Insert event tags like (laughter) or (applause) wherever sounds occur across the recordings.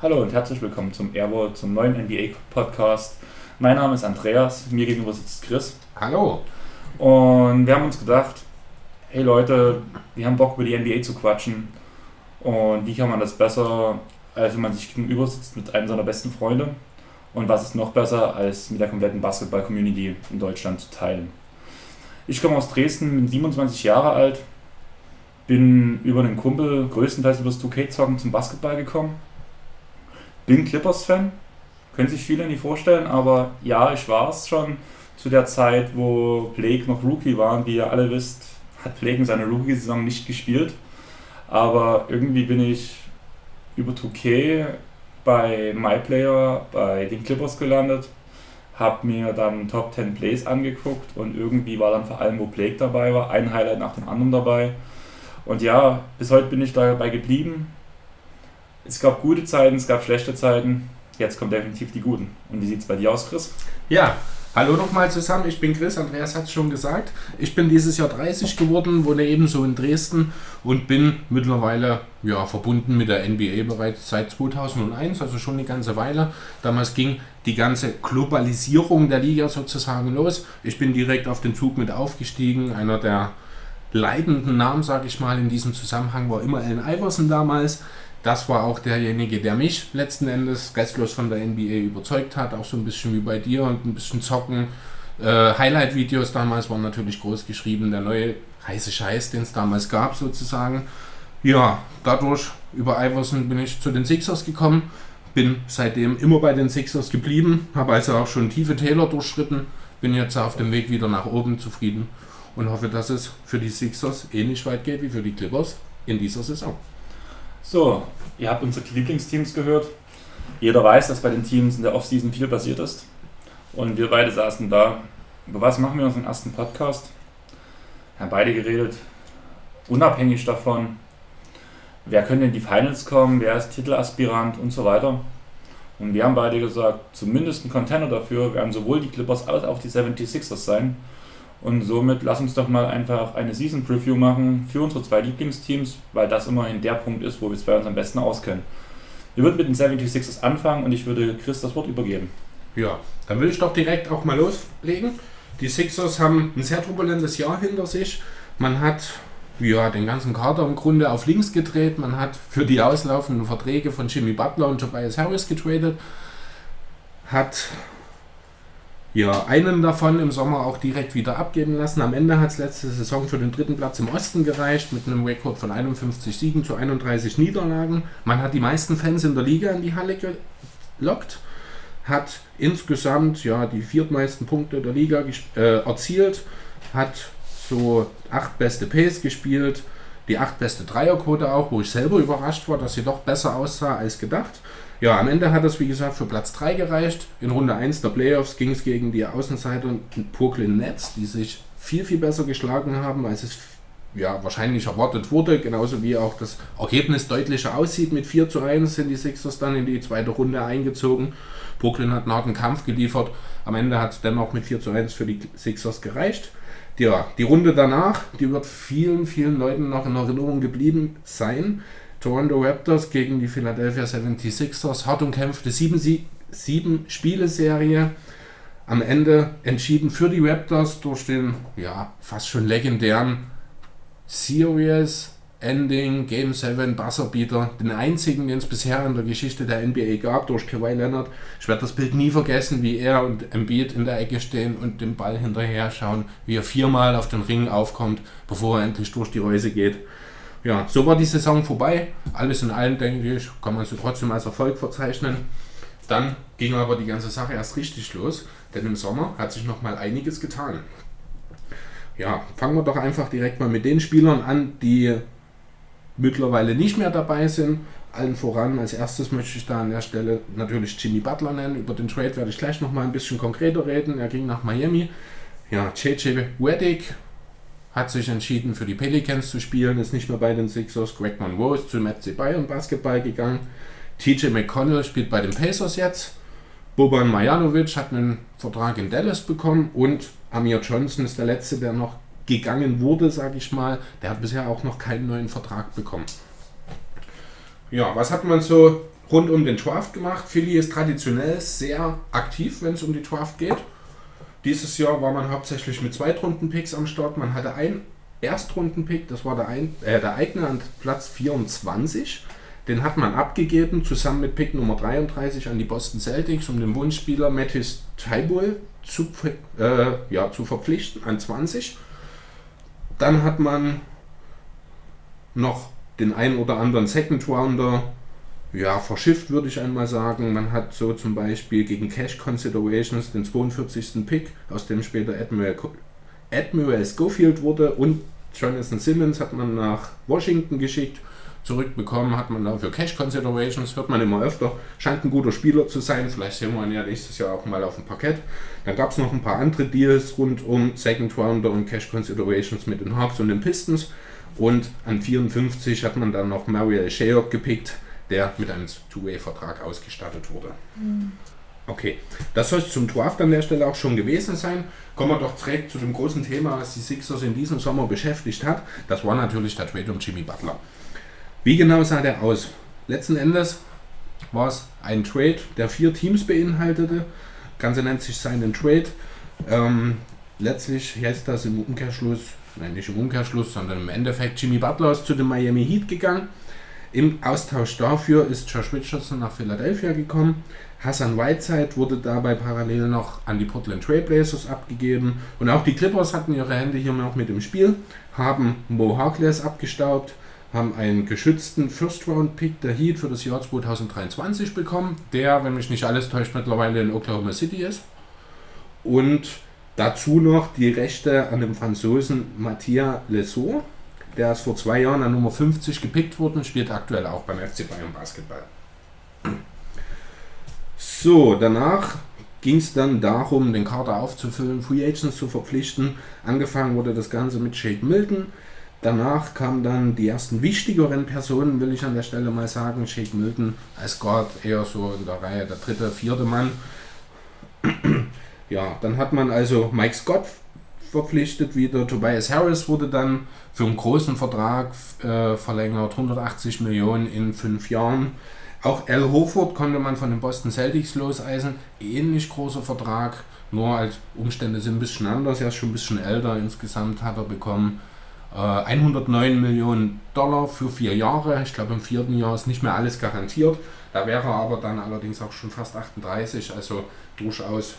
Hallo und herzlich willkommen zum Airwall, zum neuen NBA-Podcast. Mein Name ist Andreas, mir gegenüber sitzt Chris. Hallo. Und wir haben uns gedacht, hey Leute, wir haben Bock über die NBA zu quatschen. Und wie kann man das besser, als wenn man sich gegenüber sitzt mit einem seiner besten Freunde? Und was ist noch besser, als mit der kompletten Basketball-Community in Deutschland zu teilen? Ich komme aus Dresden, bin 27 Jahre alt, bin über einen Kumpel größtenteils über das 2K-Zocken zum Basketball gekommen bin Clippers-Fan, können sich viele nicht vorstellen, aber ja, ich war es schon zu der Zeit, wo Blake noch Rookie war. Und wie ihr alle wisst, hat Blake in seiner Rookie-Saison nicht gespielt. Aber irgendwie bin ich über 2K bei MyPlayer bei den Clippers gelandet, habe mir dann Top 10 Plays angeguckt und irgendwie war dann vor allem, wo Blake dabei war, ein Highlight nach dem anderen dabei. Und ja, bis heute bin ich dabei geblieben. Es gab gute Zeiten, es gab schlechte Zeiten. Jetzt kommen definitiv die guten. Und wie sieht es bei dir aus, Chris? Ja, hallo nochmal zusammen. Ich bin Chris. Andreas hat es schon gesagt. Ich bin dieses Jahr 30 geworden, wohne ebenso in Dresden und bin mittlerweile ja, verbunden mit der NBA bereits seit 2001, also schon eine ganze Weile. Damals ging die ganze Globalisierung der Liga sozusagen los. Ich bin direkt auf den Zug mit aufgestiegen. Einer der leitenden Namen, sage ich mal, in diesem Zusammenhang war immer Allen Iverson damals das war auch derjenige, der mich letzten Endes restlos von der NBA überzeugt hat. Auch so ein bisschen wie bei dir und ein bisschen zocken. Äh, Highlight-Videos damals waren natürlich groß geschrieben. Der neue heiße Scheiß, den es damals gab, sozusagen. Ja, dadurch über Iverson bin ich zu den Sixers gekommen. Bin seitdem immer bei den Sixers geblieben. Habe also auch schon tiefe Täler durchschritten. Bin jetzt auf dem Weg wieder nach oben zufrieden und hoffe, dass es für die Sixers ähnlich weit geht wie für die Clippers in dieser Saison. So, ihr habt unsere Lieblingsteams gehört. Jeder weiß, dass bei den Teams in der Offseason viel passiert ist. Und wir beide saßen da. Über was machen wir unseren ersten Podcast? Wir haben beide geredet, unabhängig davon, wer könnte in die Finals kommen, wer ist Titelaspirant und so weiter. Und wir haben beide gesagt, zumindest ein Container dafür werden sowohl die Clippers als auch die 76ers sein. Und somit lass uns doch mal einfach eine Season Preview machen für unsere zwei Lieblingsteams, weil das immerhin der Punkt ist, wo wir bei uns am besten auskennen. Wir würden mit den 76ers anfangen und ich würde Chris das Wort übergeben. Ja, dann will ich doch direkt auch mal loslegen. Die Sixers haben ein sehr turbulentes Jahr hinter sich. Man hat ja, den ganzen Kader im Grunde auf links gedreht. Man hat für die auslaufenden Verträge von Jimmy Butler und Tobias Harris getradet. Hat ja, einen davon im Sommer auch direkt wieder abgeben lassen. Am Ende hat es letzte Saison für den dritten Platz im Osten gereicht, mit einem Rekord von 51 Siegen zu 31 Niederlagen. Man hat die meisten Fans in der Liga in die Halle gelockt, hat insgesamt ja, die viertmeisten Punkte der Liga äh, erzielt, hat so acht beste Pace gespielt, die acht beste Dreierquote auch, wo ich selber überrascht war, dass sie doch besser aussah als gedacht. Ja, am Ende hat es, wie gesagt, für Platz 3 gereicht. In Runde 1 der Playoffs ging es gegen die Außenseiter Brooklyn Nets, die sich viel, viel besser geschlagen haben, als es ja, wahrscheinlich erwartet wurde. Genauso wie auch das Ergebnis deutlicher aussieht. Mit 4 zu 1 sind die Sixers dann in die zweite Runde eingezogen. Brooklyn hat einen harten Kampf geliefert. Am Ende hat es dennoch mit 4 zu 1 für die Sixers gereicht. Ja, die Runde danach, die wird vielen, vielen Leuten noch in Erinnerung geblieben sein. Toronto Raptors gegen die Philadelphia 76ers. Hart umkämpfte 7-Spiele-Serie. Am Ende entschieden für die Raptors durch den ja, fast schon legendären Series Ending Game 7 Buzzerbeater. Den einzigen, den es bisher in der Geschichte der NBA gab, durch Kawhi Leonard. Ich werde das Bild nie vergessen, wie er und Embiid in der Ecke stehen und den Ball hinterher schauen, wie er viermal auf den Ring aufkommt, bevor er endlich durch die Häuser geht ja, so war die Saison vorbei. Alles in allem, denke ich, kann man sie trotzdem als Erfolg verzeichnen. Dann ging aber die ganze Sache erst richtig los, denn im Sommer hat sich noch mal einiges getan. Ja, fangen wir doch einfach direkt mal mit den Spielern an, die mittlerweile nicht mehr dabei sind. Allen voran, als erstes möchte ich da an der Stelle natürlich Jimmy Butler nennen. Über den Trade werde ich gleich noch mal ein bisschen konkreter reden. Er ging nach Miami. Ja, JJ Weddick hat sich entschieden für die Pelicans zu spielen, ist nicht mehr bei den Sixers. Greg Monroe ist zum FC Bayern Basketball gegangen. TJ McConnell spielt bei den Pacers jetzt. Boban Majanovic hat einen Vertrag in Dallas bekommen und Amir Johnson ist der letzte, der noch gegangen wurde, sage ich mal. Der hat bisher auch noch keinen neuen Vertrag bekommen. Ja, was hat man so rund um den Draft gemacht. Philly ist traditionell sehr aktiv, wenn es um die Draft geht. Dieses Jahr war man hauptsächlich mit Zweitrunden-Picks am Start. Man hatte einen Erstrunden-Pick, das war der, ein, äh, der eigene an Platz 24. Den hat man abgegeben, zusammen mit Pick Nummer 33 an die Boston Celtics, um den Wunschspieler Mattis Taibul zu, äh, ja, zu verpflichten an 20. Dann hat man noch den einen oder anderen Second Rounder ja, verschifft, würde ich einmal sagen. Man hat so zum Beispiel gegen Cash Considerations den 42. Pick, aus dem später Admiral, Admiral Schofield wurde und Jonathan Simmons hat man nach Washington geschickt. Zurückbekommen hat man dafür Cash Considerations, hört man immer öfter. Scheint ein guter Spieler zu sein. Vielleicht sehen wir ihn ja nächstes Jahr auch mal auf dem Parkett. Dann gab es noch ein paar andere Deals rund um Second Rounder und Cash Considerations mit den Hawks und den Pistons. Und an 54 hat man dann noch Mariel Shayok gepickt der mit einem Two-Way-Vertrag ausgestattet wurde. Mhm. Okay, das soll es zum Draft an der Stelle auch schon gewesen sein. Kommen wir doch direkt zu dem großen Thema, was die Sixers in diesem Sommer beschäftigt hat. Das war natürlich der Trade um Jimmy Butler. Wie genau sah der aus? Letzten Endes war es ein Trade, der vier Teams beinhaltete. Ganze nennt sich seinen Trade. Ähm, letztlich heißt das im Umkehrschluss, nein, nicht im Umkehrschluss, sondern im Endeffekt, Jimmy Butler ist zu den Miami Heat gegangen. Im Austausch dafür ist Josh Richardson nach Philadelphia gekommen. Hassan Whiteside wurde dabei parallel noch an die Portland Trailblazers abgegeben. Und auch die Clippers hatten ihre Hände hier noch mit im Spiel, haben Mo Harkless abgestaubt, haben einen geschützten First-Round-Pick der Heat für das Jahr 2023 bekommen, der, wenn mich nicht alles täuscht, mittlerweile in Oklahoma City ist. Und dazu noch die Rechte an dem Franzosen Mathias Lesaux der ist vor zwei Jahren an Nummer 50 gepickt worden, spielt aktuell auch beim FC Bayern Basketball. So, danach ging es dann darum, den Kader aufzufüllen, Free Agents zu verpflichten. Angefangen wurde das Ganze mit Shake Milton. Danach kamen dann die ersten wichtigeren Personen, will ich an der Stelle mal sagen. Shake Milton als Guard eher so in der Reihe der dritte, vierte Mann. (clears throat) ja, dann hat man also Mike Scott verpflichtet wieder. Tobias Harris wurde dann für einen großen Vertrag äh, verlängert, 180 Millionen in fünf Jahren. Auch Al Hoford konnte man von den Boston Celtics loseisen. Ähnlich großer Vertrag, nur als Umstände sind ein bisschen anders. Er ist schon ein bisschen älter. Insgesamt hat er bekommen äh, 109 Millionen Dollar für vier Jahre. Ich glaube, im vierten Jahr ist nicht mehr alles garantiert. Da wäre er aber dann allerdings auch schon fast 38. Also durchaus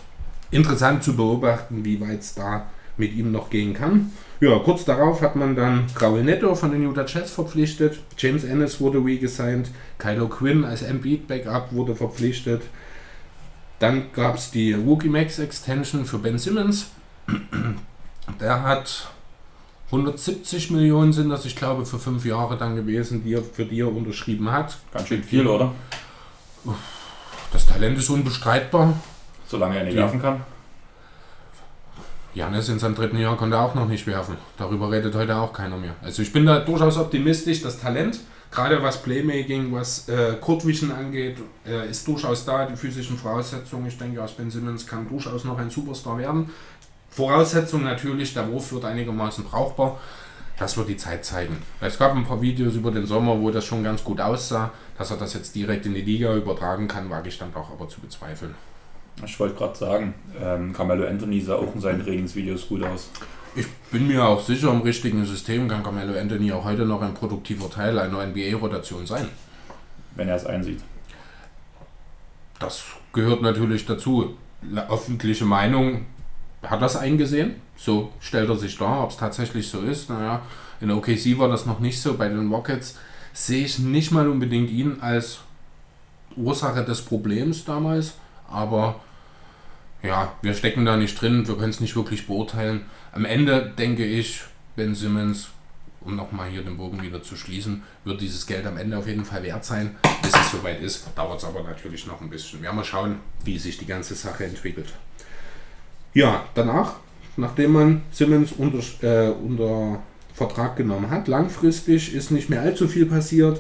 interessant zu beobachten, wie weit es da mit ihm noch gehen kann. Ja, kurz darauf hat man dann Raul Netto von den Utah Jazz verpflichtet, James Ennis wurde re-gesigned, Kylo Quinn als Embiid-Backup wurde verpflichtet. Dann gab es die Rookie Max Extension für Ben Simmons. (clears throat) Der hat 170 Millionen sind das, ich glaube, für fünf Jahre dann gewesen, die er, für die er unterschrieben hat. Ganz schön viel, oder? Das Talent ist unbestreitbar. Solange er nicht werfen kann. Janis in seinem dritten Jahr konnte auch noch nicht werfen. Darüber redet heute auch keiner mehr. Also ich bin da durchaus optimistisch. Das Talent, gerade was Playmaking, was äh, Courtvision angeht, äh, ist durchaus da. Die physischen Voraussetzungen, ich denke, aus Ben Simmons kann durchaus noch ein Superstar werden. Voraussetzung natürlich, der Wurf wird einigermaßen brauchbar. Das wird die Zeit zeigen. Es gab ein paar Videos über den Sommer, wo das schon ganz gut aussah. Dass er das jetzt direkt in die Liga übertragen kann, wage ich dann auch aber zu bezweifeln. Ich wollte gerade sagen, ähm, Carmelo Anthony sah auch in seinen Trainingsvideos gut aus. Ich bin mir auch sicher, im richtigen System kann Carmelo Anthony auch heute noch ein produktiver Teil einer NBA-Rotation sein. Wenn er es einsieht. Das gehört natürlich dazu. Öffentliche Meinung hat das eingesehen. So stellt er sich dar, ob es tatsächlich so ist. Naja, in OKC war das noch nicht so. Bei den Rockets sehe ich nicht mal unbedingt ihn als Ursache des Problems damals. Aber ja, wir stecken da nicht drin, wir können es nicht wirklich beurteilen. Am Ende denke ich, Ben Simmons, um nochmal hier den Bogen wieder zu schließen, wird dieses Geld am Ende auf jeden Fall wert sein. Bis es soweit ist, dauert es aber natürlich noch ein bisschen. Wir werden mal schauen, wie sich die ganze Sache entwickelt. Ja, danach, nachdem man Simmons unter, äh, unter Vertrag genommen hat, langfristig ist nicht mehr allzu viel passiert.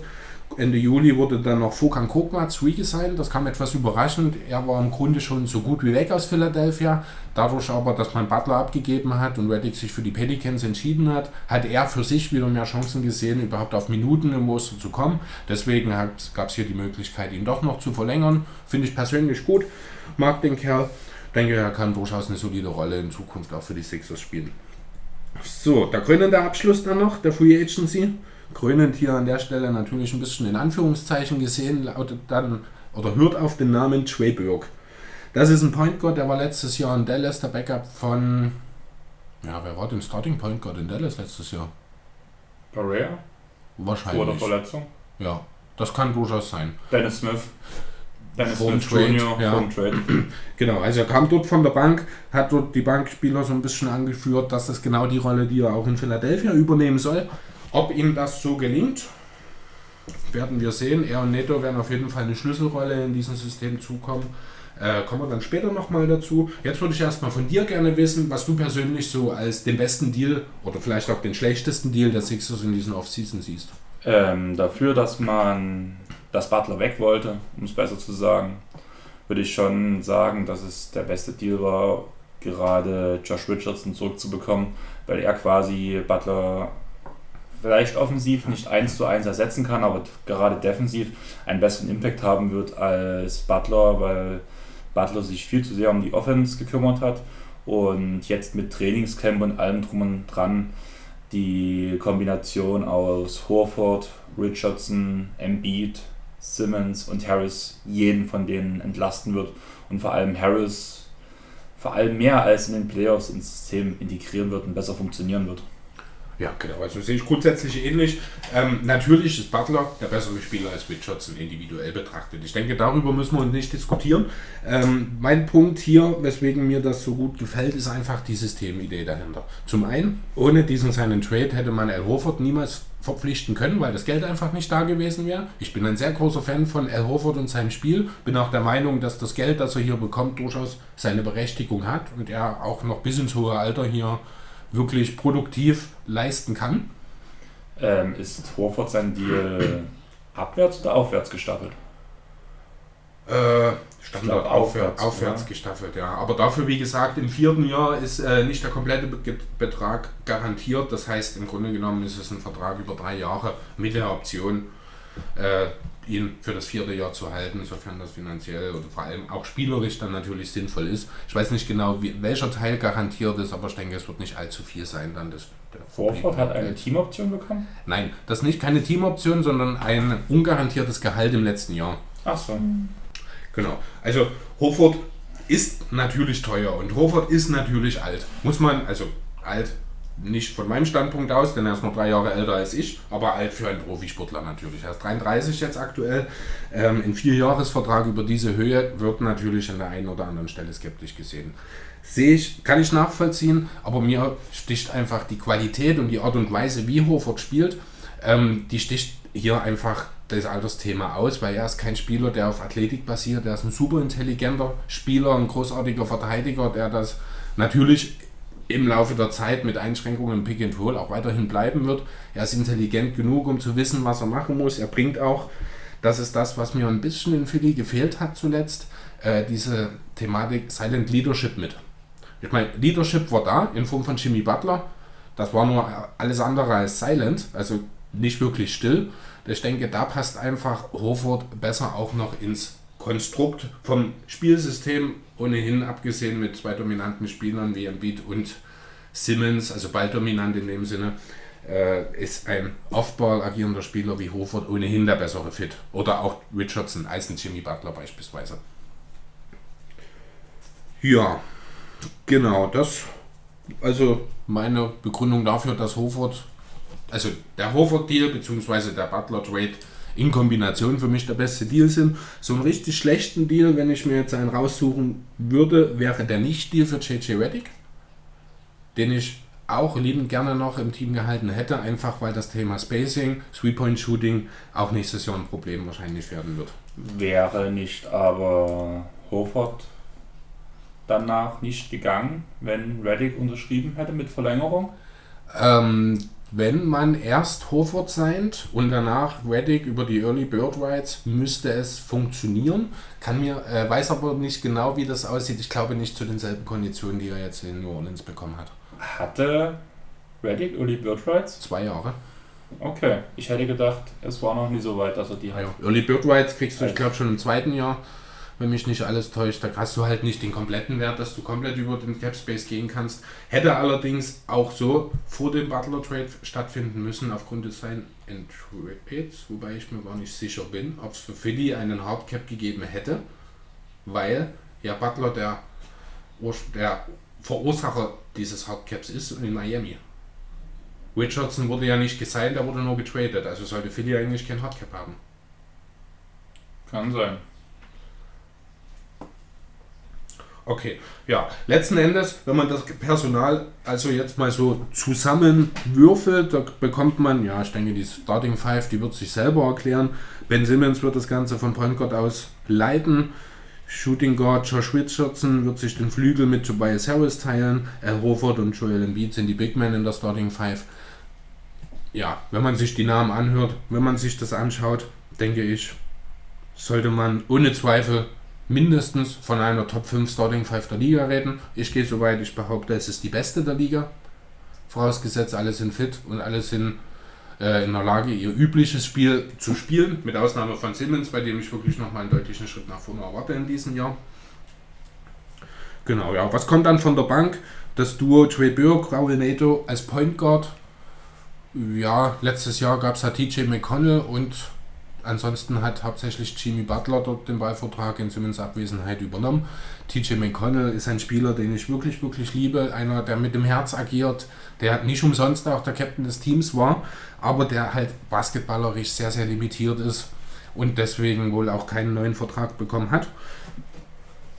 Ende Juli wurde dann noch Fokan Kokmaz re-gesigned. Das kam etwas überraschend. Er war im Grunde schon so gut wie weg aus Philadelphia. Dadurch aber, dass man Butler abgegeben hat und Reddick sich für die Pelicans entschieden hat, hat er für sich wieder mehr Chancen gesehen, überhaupt auf Minuten im Muster zu kommen. Deswegen gab es hier die Möglichkeit, ihn doch noch zu verlängern. Finde ich persönlich gut. Mag den Kerl. Denke, er kann durchaus eine solide Rolle in Zukunft auch für die Sixers spielen. So, der krönende Abschluss dann noch, der Free Agency. Krönend hier an der Stelle natürlich ein bisschen in Anführungszeichen gesehen, lautet dann oder hört auf den Namen Burke. Das ist ein Point Guard, der war letztes Jahr in Dallas, der Backup von. Ja, wer war denn Starting Point Guard in Dallas letztes Jahr? Barrea? Wahrscheinlich. Vor der Verletzung? Ja, das kann durchaus sein. Dennis Smith. Dennis Vom Smith Trade, Jr. ja. Trade. (clears throat) Genau, also er kam dort von der Bank, hat dort die Bankspieler so ein bisschen angeführt, dass das genau die Rolle, die er auch in Philadelphia übernehmen soll. Ob ihm das so gelingt, werden wir sehen. Er und Neto werden auf jeden Fall eine Schlüsselrolle in diesem System zukommen. Äh, kommen wir dann später nochmal dazu. Jetzt würde ich erstmal von dir gerne wissen, was du persönlich so als den besten Deal oder vielleicht auch den schlechtesten Deal der Sixers in diesen Offseason siehst. Ähm, dafür, dass man das Butler weg wollte, um es besser zu sagen, würde ich schon sagen, dass es der beste Deal war, gerade Josh Richardson zurückzubekommen, weil er quasi Butler vielleicht offensiv nicht eins zu eins ersetzen kann, aber gerade defensiv einen besseren Impact haben wird als Butler, weil Butler sich viel zu sehr um die Offense gekümmert hat und jetzt mit Trainingscamp und allem drum und dran die Kombination aus Horford, Richardson, Embiid, Simmons und Harris jeden von denen entlasten wird und vor allem Harris vor allem mehr als in den Playoffs ins System integrieren wird und besser funktionieren wird. Ja, genau. Also sehe ich grundsätzlich ähnlich. Ähm, natürlich ist Butler der bessere Spieler als Richardson individuell betrachtet. Ich denke, darüber müssen wir nicht diskutieren. Ähm, mein Punkt hier, weswegen mir das so gut gefällt, ist einfach die Systemidee dahinter. Zum einen, ohne diesen seinen Trade hätte man Al Horford niemals verpflichten können, weil das Geld einfach nicht da gewesen wäre. Ich bin ein sehr großer Fan von Al Horford und seinem Spiel. Bin auch der Meinung, dass das Geld, das er hier bekommt, durchaus seine Berechtigung hat und er auch noch bis ins hohe Alter hier wirklich produktiv leisten kann. Ähm, ist Horford sein Deal abwärts oder aufwärts gestaffelt? Äh, Standard glaub, aufwärts, aufwärts, ja. gestaffelt, ja. Aber dafür, wie gesagt, im vierten Jahr ist äh, nicht der komplette Be Betrag garantiert. Das heißt, im Grunde genommen ist es ein Vertrag über drei Jahre mit der Option, äh, ihn für das vierte Jahr zu halten, sofern das finanziell oder vor allem auch spielerisch dann natürlich sinnvoll ist. Ich weiß nicht genau, wie, welcher Teil garantiert ist, aber ich denke, es wird nicht allzu viel sein dann. Das, der Horford hat eine. Teamoption bekommen? Nein, das ist nicht keine Teamoption, sondern ein ungarantiertes Gehalt im letzten Jahr. Ach so. Genau. Also Hofort ist natürlich teuer und Hofort ist natürlich alt. Muss man, also alt nicht von meinem Standpunkt aus, denn er ist noch drei Jahre älter als ich, aber alt für einen Profisportler natürlich. Er ist 33 jetzt aktuell. Ähm, ein Vierjahresvertrag über diese Höhe wird natürlich an der einen oder anderen Stelle skeptisch gesehen. Sehe ich, kann ich nachvollziehen, aber mir sticht einfach die Qualität und die Art und Weise, wie Hofort spielt, ähm, die sticht hier einfach das Altersthema aus, weil er ist kein Spieler, der auf Athletik basiert, er ist ein super intelligenter Spieler, ein großartiger Verteidiger, der das natürlich im Laufe der Zeit mit Einschränkungen im Pick and Roll auch weiterhin bleiben wird. Er ist intelligent genug, um zu wissen, was er machen muss. Er bringt auch, das ist das, was mir ein bisschen in Philly gefehlt hat zuletzt, äh, diese Thematik Silent Leadership mit. Ich meine, Leadership war da in Form von Jimmy Butler. Das war nur alles andere als silent, also nicht wirklich still. Ich denke, da passt einfach Horford besser auch noch ins Konstrukt vom Spielsystem, ohnehin abgesehen mit zwei dominanten Spielern wie Embiid und Simmons, also balldominant in dem Sinne, äh, ist ein Off-Ball agierender Spieler wie Horford ohnehin der bessere Fit. Oder auch Richardson als ein Jimmy Butler beispielsweise. Ja, genau, das also meine Begründung dafür, dass Horford, also der Horford-Deal bzw. der Butler-Trade in Kombination für mich der beste Deal sind. So einen richtig schlechten Deal, wenn ich mir jetzt einen raussuchen würde, wäre der Nicht-Deal für JJ Reddick, den ich auch liebend gerne noch im Team gehalten hätte, einfach weil das Thema Spacing, Three-Point-Shooting auch nächstes Jahr ein Problem wahrscheinlich werden wird. Wäre nicht aber Horford danach nicht gegangen, wenn Reddick unterschrieben hätte mit Verlängerung? Ähm, wenn man erst Horford signed und danach Reddick über die Early Bird Rights, müsste es funktionieren. Kann mir, äh, weiß aber nicht genau, wie das aussieht. Ich glaube nicht zu denselben Konditionen, die er jetzt in New Orleans bekommen hat. Hatte Reddick Early Bird Rights? Zwei Jahre. Okay, ich hätte gedacht, es war noch nie so weit, dass er die hat. Ja, Early Bird Rights kriegst du, ich glaube, schon im zweiten Jahr, wenn mich nicht alles täuscht. Da hast du halt nicht den kompletten Wert, dass du komplett über den Cap Space gehen kannst. Hätte allerdings auch so vor dem Butler Trade stattfinden müssen, aufgrund des Sign and wobei ich mir gar nicht sicher bin, ob es für Philly einen Hardcap gegeben hätte, weil ja Butler der, der Verursacher dieses Hardcaps ist in Miami. Richardson wurde ja nicht gesigned, er wurde nur getradet. Also sollte Philly eigentlich kein Hardcap haben. Kann sein. Okay, ja. Letzten Endes, wenn man das Personal also jetzt mal so zusammenwürfelt, da bekommt man, ja, ich denke, die Starting Five, die wird sich selber erklären. Ben Simmons wird das Ganze von Point Guard aus leiten. Shooting Guard Josh Richardson wird sich den Flügel mit Tobias Harris teilen. Al Horford und Joel Embiid sind die Big Men in der Starting Five. Ja, wenn man sich die Namen anhört, wenn man sich das anschaut, denke ich, sollte man ohne Zweifel mindestens von einer Top 5 Starting 5 der Liga reden. Ich gehe so weit, ich behaupte, es ist die beste der Liga. Vorausgesetzt, alle sind fit und alle sind äh, in der Lage, ihr übliches Spiel zu spielen. Mit Ausnahme von Simmons, bei dem ich wirklich nochmal einen deutlichen Schritt nach vorne erwarte in diesem Jahr. Genau, ja. Was kommt dann von der Bank? Das Duo Trey Burke, Raul Neto als Point Guard. Ja, letztes Jahr gab es halt TJ McConnell und Ansonsten hat hauptsächlich Jimmy Butler dort den Ballvertrag in Simmons Abwesenheit übernommen. TJ McConnell ist ein Spieler, den ich wirklich, wirklich liebe. Einer, der mit dem Herz agiert, der nicht umsonst auch der Captain des Teams war, aber der halt basketballerisch sehr, sehr limitiert ist und deswegen wohl auch keinen neuen Vertrag bekommen hat.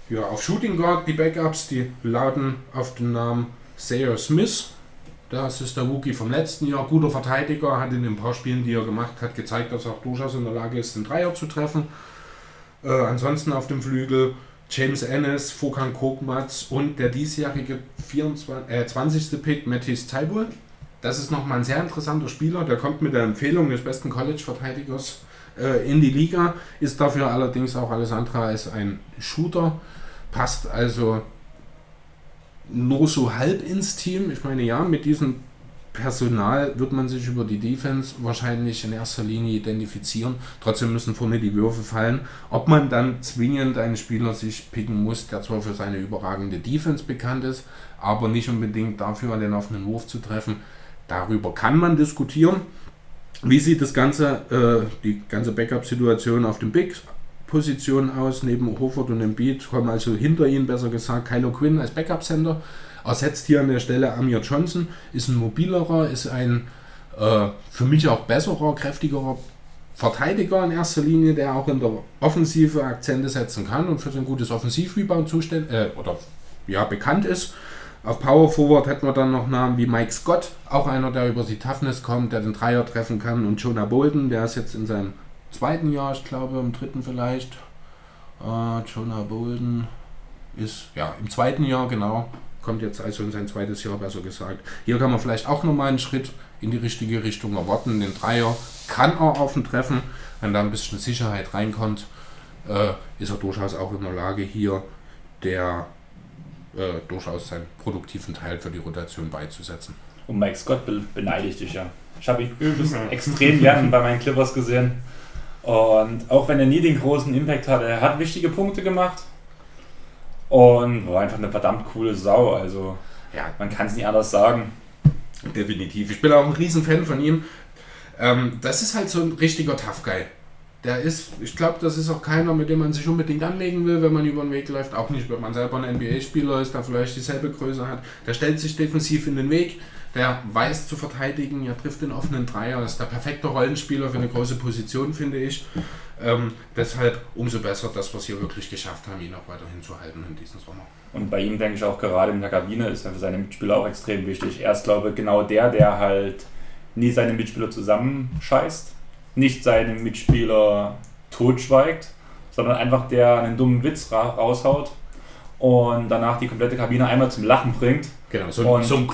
Ja, auf Shooting Guard die Backups, die lauten auf den Namen Sayer Smith. Das ist der Rookie vom letzten Jahr. Guter Verteidiger, hat in den paar Spielen, die er gemacht hat, gezeigt, dass er auch durchaus in der Lage ist, den Dreier zu treffen. Äh, ansonsten auf dem Flügel James Ennis, Fokan Kokmatz und der diesjährige 24, äh, 20. Pick Mattis Taibul. Das ist nochmal ein sehr interessanter Spieler. Der kommt mit der Empfehlung des besten College-Verteidigers äh, in die Liga, ist dafür allerdings auch alles andere als ein Shooter. Passt also nur so halb ins Team. Ich meine, ja, mit diesem Personal wird man sich über die Defense wahrscheinlich in erster Linie identifizieren. Trotzdem müssen vorne die Würfe fallen. Ob man dann zwingend einen Spieler sich picken muss, der zwar für seine überragende Defense bekannt ist, aber nicht unbedingt dafür, den offenen Wurf zu treffen, darüber kann man diskutieren. Wie sieht das Ganze, äh, die ganze Backup-Situation auf dem Big Position aus, neben Hofford und Embiid, kommen also hinter ihnen, besser gesagt, Kylo Quinn als Backup-Center, ersetzt hier an der Stelle Amir Johnson, ist ein mobilerer, ist ein äh, für mich auch besserer, kräftigerer Verteidiger in erster Linie, der auch in der Offensive Akzente setzen kann und für sein gutes Offensivrebound zuständig äh, oder ja, bekannt ist. Auf Power Forward hätten wir dann noch Namen wie Mike Scott, auch einer, der über die Toughness kommt, der den Dreier treffen kann, und Jonah Bolden, der ist jetzt in seinem zweiten Jahr, ich glaube im dritten vielleicht. Äh, Jonah Bolden ist ja im zweiten Jahr, genau. Kommt jetzt also in sein zweites Jahr, besser gesagt. Hier kann man vielleicht auch nochmal einen Schritt in die richtige Richtung erwarten. Den Dreier kann er auf dem Treffen, wenn da ein bisschen Sicherheit reinkommt, äh, ist er durchaus auch in der Lage, hier der äh, durchaus seinen produktiven Teil für die Rotation beizusetzen. Und Mike Scott be beneide ich dich ja. Ich habe ihn übelst extrem gern bei meinen Clippers gesehen. Und auch wenn er nie den großen Impact hatte, er hat wichtige Punkte gemacht. Und war einfach eine verdammt coole Sau. Also, Ja, man kann es nicht anders sagen. Definitiv. Ich bin auch ein Riesenfan von ihm. Ähm, das ist halt so ein richtiger Tough Guy. Der ist, ich glaube, das ist auch keiner, mit dem man sich unbedingt anlegen will, wenn man über den Weg läuft. Auch nicht, wenn man selber ein NBA-Spieler ist, der vielleicht dieselbe Größe hat. Der stellt sich defensiv in den Weg. Der weiß zu verteidigen, er trifft den offenen Dreier. Das ist der perfekte Rollenspieler für eine große Position, finde ich. Ähm, deshalb umso besser, dass wir es hier wirklich geschafft haben, ihn auch weiterhin zu halten in diesem Sommer. Und bei ihm denke ich auch gerade in der Kabine ist er für seine Mitspieler auch extrem wichtig. Er ist, glaube ich, genau der, der halt nie seine Mitspieler zusammenscheißt, nicht seine Mitspieler totschweigt, sondern einfach der einen dummen Witz ra raushaut und danach die komplette Kabine einmal zum Lachen bringt. Genau, so, Und- so ein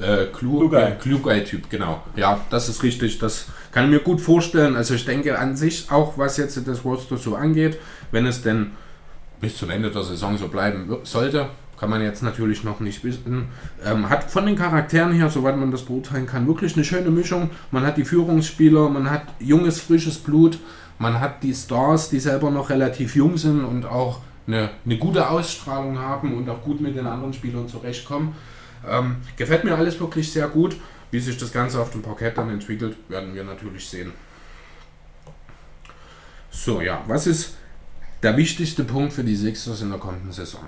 äh, Klugei-Typ, genau. Ja, das ist richtig. Das kann ich mir gut vorstellen. Also ich denke an sich auch, was jetzt das Roster so angeht, wenn es denn bis zum Ende der Saison so bleiben sollte, kann man jetzt natürlich noch nicht wissen. Ähm, hat von den Charakteren her, soweit man das beurteilen kann, wirklich eine schöne Mischung. Man hat die Führungsspieler, man hat junges, frisches Blut, man hat die Stars, die selber noch relativ jung sind und auch eine, eine gute Ausstrahlung haben und auch gut mit den anderen Spielern zurechtkommen. Ähm, gefällt mir alles wirklich sehr gut. Wie sich das Ganze auf dem Parkett dann entwickelt, werden wir natürlich sehen. So, ja, was ist der wichtigste Punkt für die Sixers in der kommenden Saison?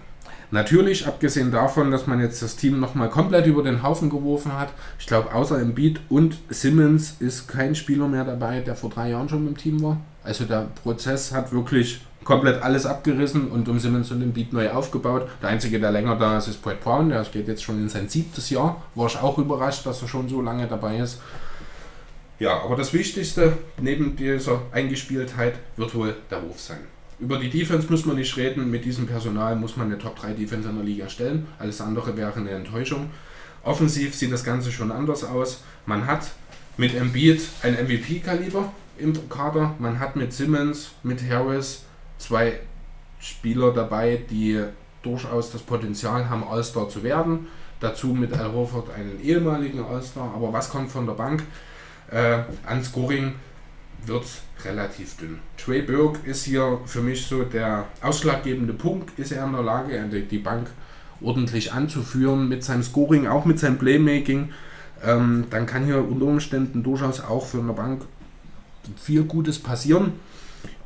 Natürlich, abgesehen davon, dass man jetzt das Team nochmal komplett über den Haufen geworfen hat, ich glaube, außer Embiid und Simmons ist kein Spieler mehr dabei, der vor drei Jahren schon im Team war. Also der Prozess hat wirklich komplett alles abgerissen und um Simmons und Embiid neu aufgebaut. Der einzige, der länger da ist, ist Brett Brown. Der geht jetzt schon in sein siebtes Jahr. War ich auch überrascht, dass er schon so lange dabei ist. Ja, aber das Wichtigste neben dieser Eingespieltheit wird wohl der Wurf sein. Über die Defense muss man nicht reden. Mit diesem Personal muss man eine Top 3 Defense in der Liga stellen. Alles andere wäre eine Enttäuschung. Offensiv sieht das Ganze schon anders aus. Man hat mit Embiid ein MVP-Kaliber im Kader. Man hat mit Simmons, mit Harris zwei Spieler dabei, die durchaus das Potenzial haben, All-Star zu werden. Dazu mit Al Horford einen ehemaligen All-Star. Aber was kommt von der Bank? Äh, an Scoring wird relativ dünn. Trey Burke ist hier für mich so der ausschlaggebende Punkt. Ist er in der Lage, die Bank ordentlich anzuführen mit seinem Scoring, auch mit seinem Playmaking? Ähm, dann kann hier unter Umständen durchaus auch für eine Bank viel Gutes passieren.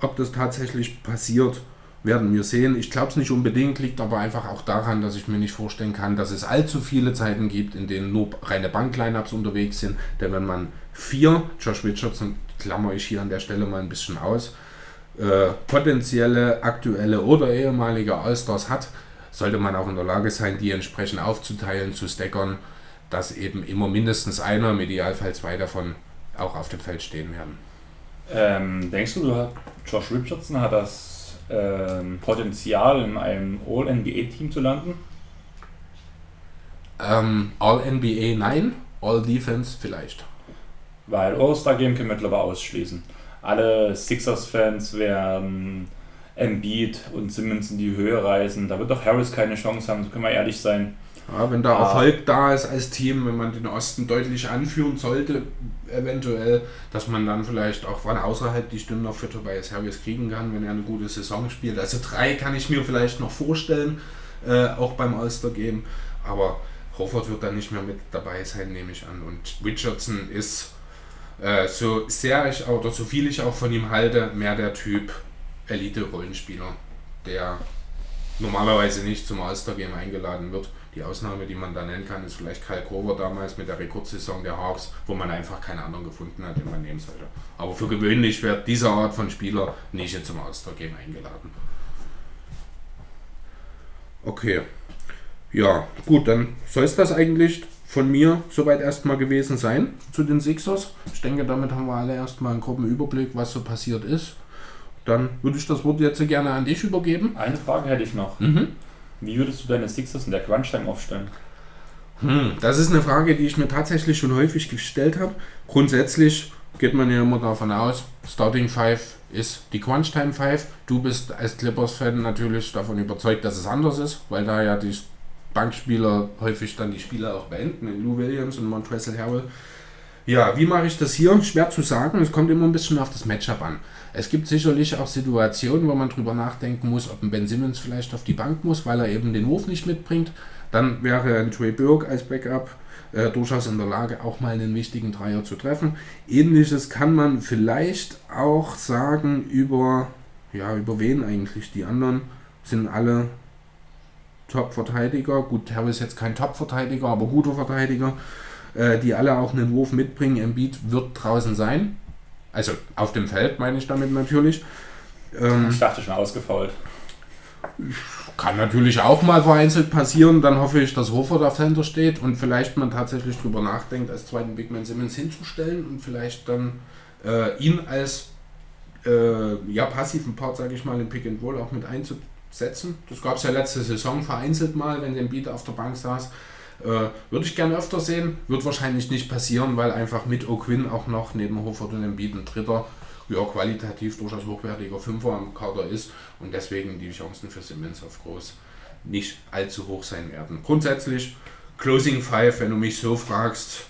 Ob das tatsächlich passiert, werden wir sehen. Ich glaube es nicht unbedingt, liegt aber einfach auch daran, dass ich mir nicht vorstellen kann, dass es allzu viele Zeiten gibt, in denen nur reine Bank-Lineups unterwegs sind. Denn wenn man vier, Josh Richardson klammer ich hier an der Stelle mal ein bisschen aus, äh, potenzielle, aktuelle oder ehemalige Allstars hat, sollte man auch in der Lage sein, die entsprechend aufzuteilen, zu stackern, dass eben immer mindestens einer, im Idealfall zwei davon, auch auf dem Feld stehen werden. Ähm, denkst du, Josh Richardson hat das ähm, Potenzial, in einem All-NBA-Team zu landen? Ähm, All-NBA nein, All-Defense vielleicht. Weil All-Star-Game können wir glaube ausschließen. Alle Sixers-Fans werden Embiid und Simmons in die Höhe reißen. Da wird doch Harris keine Chance haben, so können wir ehrlich sein. Ja, wenn da Erfolg da ist als Team, wenn man den Osten deutlich anführen sollte, eventuell, dass man dann vielleicht auch von außerhalb die Stimmen noch für Tobias Harris kriegen kann, wenn er eine gute Saison spielt. Also drei kann ich mir vielleicht noch vorstellen, äh, auch beim All-Star-Game. Aber Hofford wird dann nicht mehr mit dabei sein, nehme ich an. Und Richardson ist äh, so sehr ich oder so viel ich auch von ihm halte, mehr der Typ Elite-Rollenspieler, der normalerweise nicht zum All-Star-Game eingeladen wird. Die Ausnahme, die man da nennen kann, ist vielleicht Kyle Grover damals mit der Rekordsaison der Hawks, wo man einfach keinen anderen gefunden hat, den man nehmen sollte. Aber für gewöhnlich wird diese Art von Spieler nicht zum All-Star-Game eingeladen. Okay. Ja, gut, dann soll es das eigentlich von mir soweit erstmal gewesen sein zu den Sixers. Ich denke, damit haben wir alle erstmal einen groben Überblick, was so passiert ist. Dann würde ich das Wort jetzt gerne an dich übergeben. Eine Frage hätte ich noch. Mhm. Wie würdest du deine Sixers in der Crunch-Time aufstellen? Hm, das ist eine Frage, die ich mir tatsächlich schon häufig gestellt habe. Grundsätzlich geht man ja immer davon aus, Starting Five ist die Crunch Time 5. Du bist als Clippers-Fan natürlich davon überzeugt, dass es anders ist, weil da ja die Bankspieler häufig dann die Spiele auch beenden, mit Lou Williams und Montrezl Harrell. Ja, wie mache ich das hier? Schwer zu sagen. Es kommt immer ein bisschen auf das Matchup an. Es gibt sicherlich auch Situationen, wo man drüber nachdenken muss, ob ein Ben Simmons vielleicht auf die Bank muss, weil er eben den Wurf nicht mitbringt. Dann wäre ein Trey Burke als Backup äh, durchaus in der Lage, auch mal einen wichtigen Dreier zu treffen. Ähnliches kann man vielleicht auch sagen über, ja, über wen eigentlich? Die anderen sind alle Top-Verteidiger. Gut, Terry ist jetzt kein Top-Verteidiger, aber guter Verteidiger, äh, die alle auch einen Wurf mitbringen. Embiid wird draußen sein. Also auf dem Feld meine ich damit natürlich. Ähm, ich dachte schon ausgefault. Kann natürlich auch mal vereinzelt passieren. Dann hoffe ich, dass Hofer da Center steht und vielleicht man tatsächlich drüber nachdenkt, als zweiten Big Man Simmons hinzustellen und vielleicht dann äh, ihn als äh, ja, passiven Part, sage ich mal, im Pick and Roll auch mit einzubauen setzen. Das gab es ja letzte Saison vereinzelt mal, wenn der Beat auf der Bank saß. Äh, Würde ich gerne öfter sehen, wird wahrscheinlich nicht passieren, weil einfach mit O'Quinn auch noch neben Hofer und Embiid ein dritter, ja, qualitativ durchaus hochwertiger Fünfer am Kader ist und deswegen die Chancen für Simmons auf groß nicht allzu hoch sein werden. Grundsätzlich, Closing Five, wenn du mich so fragst,